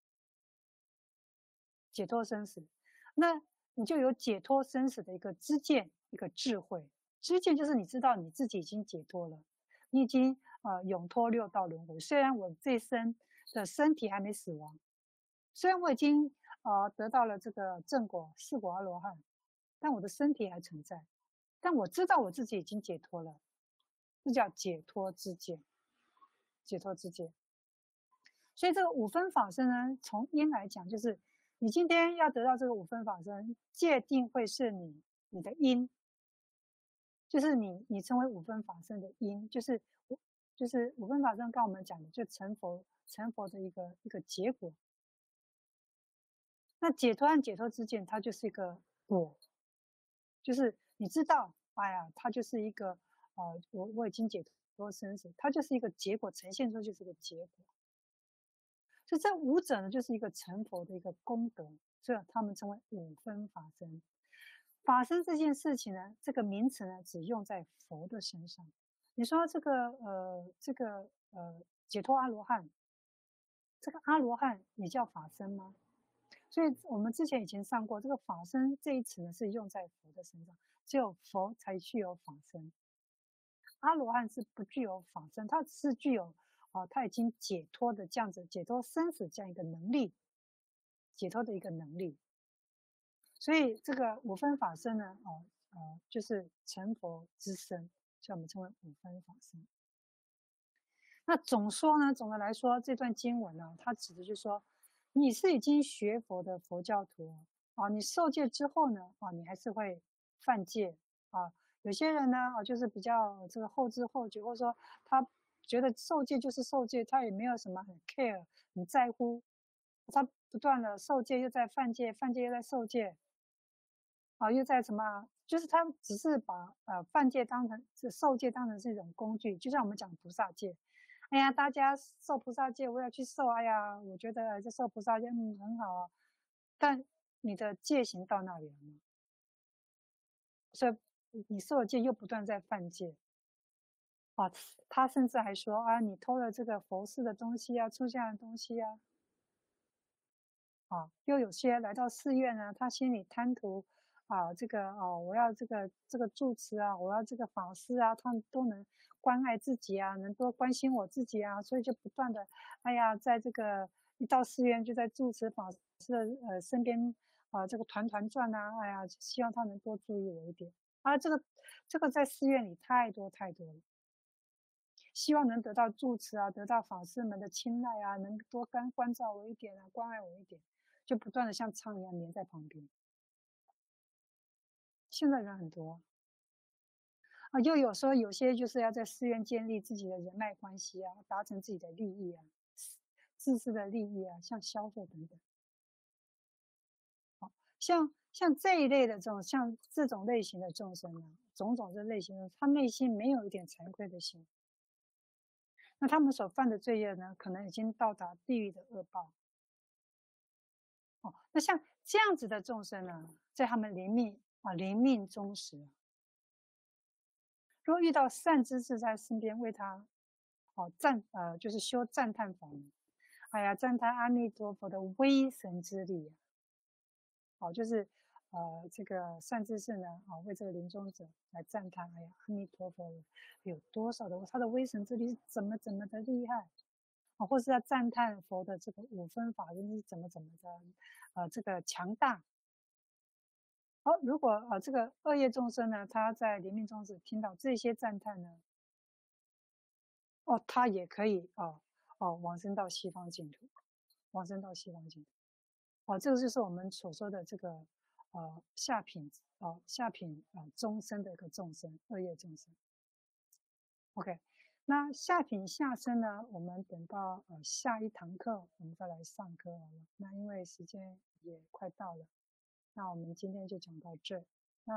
解脱生死。那你就有解脱生死的一个知见，一个智慧。知见就是你知道你自己已经解脱了，你已经呃永脱六道轮回。虽然我这一生的身体还没死亡。虽然我已经呃得到了这个正果四果阿罗汉，但我的身体还存在。但我知道我自己已经解脱了，这叫解脱知见。解脱知见。所以这个五分法身呢，从因来讲，就是你今天要得到这个五分法身，界定会是你你的因，就是你你成为五分法身的因，就是就是五分法身，刚我们讲的，就成佛成佛的一个一个结果。那解脱和解脱之间，它就是一个果，就是你知道，哎呀，它就是一个，呃，我我已经解脱生死，它就是一个结果，呈现出就是个结果。所以这五者呢，就是一个成佛的一个功德，所以他们称为五分法身。法身这件事情呢，这个名词呢，只用在佛的身上。你说这个，呃，这个，呃，解脱阿罗汉，这个阿罗汉也叫法身吗？所以我们之前以前上过这个“法身”这一词呢，是用在佛的身上，只有佛才具有法身。阿罗汉是不具有法身，他是具有啊，他已经解脱的这样子，解脱生死这样一个能力，解脱的一个能力。所以这个五分法身呢，哦，呃，就是成佛之身，所以我们称为五分法身。那总说呢，总的来说，这段经文呢，它指的就是说。你是已经学佛的佛教徒啊，你受戒之后呢，啊，你还是会犯戒啊。有些人呢，啊，就是比较这个后知后觉，或者说他觉得受戒就是受戒，他也没有什么很 care、很在乎，他不断的受戒又在犯戒，犯戒又在受戒，啊，又在什么？就是他只是把呃犯戒当成是受戒当成是一种工具，就像我们讲菩萨戒。哎呀，大家受菩萨戒，我要去受。哎呀，我觉得这受菩萨戒嗯很好啊，但你的戒行到那里了吗？所以你受了戒又不断在犯戒。啊，他甚至还说啊，你偷了这个佛寺的东西啊，出家的东西啊。啊，又有些来到寺院呢，他心里贪图啊，这个哦，我要这个这个住持啊，我要这个法师啊，他们都能。关爱自己啊，能多关心我自己啊，所以就不断的，哎呀，在这个一到寺院就在住持法师的呃身边啊，这个团团转啊，哎呀，希望他能多注意我一点啊。这个这个在寺院里太多太多了，希望能得到住持啊，得到法师们的青睐啊，能多关关照我一点啊，关爱我一点，就不断的像苍蝇一样粘在旁边。现在人很多。啊，就有时候有些就是要在寺院建立自己的人脉关系啊，达成自己的利益啊，自私的利益啊，像消费等等。好，像像这一类的这种像这种类型的众生呢，种种的类型的，他内心没有一点惭愧的心，那他们所犯的罪业呢，可能已经到达地狱的恶报。哦，那像这样子的众生呢，在他们临命啊临命终时。如果遇到善知识在身边为他，哦赞呃就是修赞叹法，哎呀赞叹阿弥陀佛的威神之力，哦就是呃这个善知识呢啊、为这个临终者来赞叹，哎呀阿弥陀佛有多少的他的威神之力怎么怎么的厉害，啊、或是要赞叹佛的这个五分法身是怎么怎么的，呃这个强大。好，如果啊、这个恶业众生呢，他在临命终时听到这些赞叹呢，哦，他也可以啊，哦，往生到西方净土，往生到西方净土。哦，这个就是我们所说的这个啊下品啊下品啊中生的一个众生，恶业众生。OK，那下品下生呢，我们等到呃下一堂课我们再来上课好了。那因为时间也快到了，那我们今天就讲到这。那。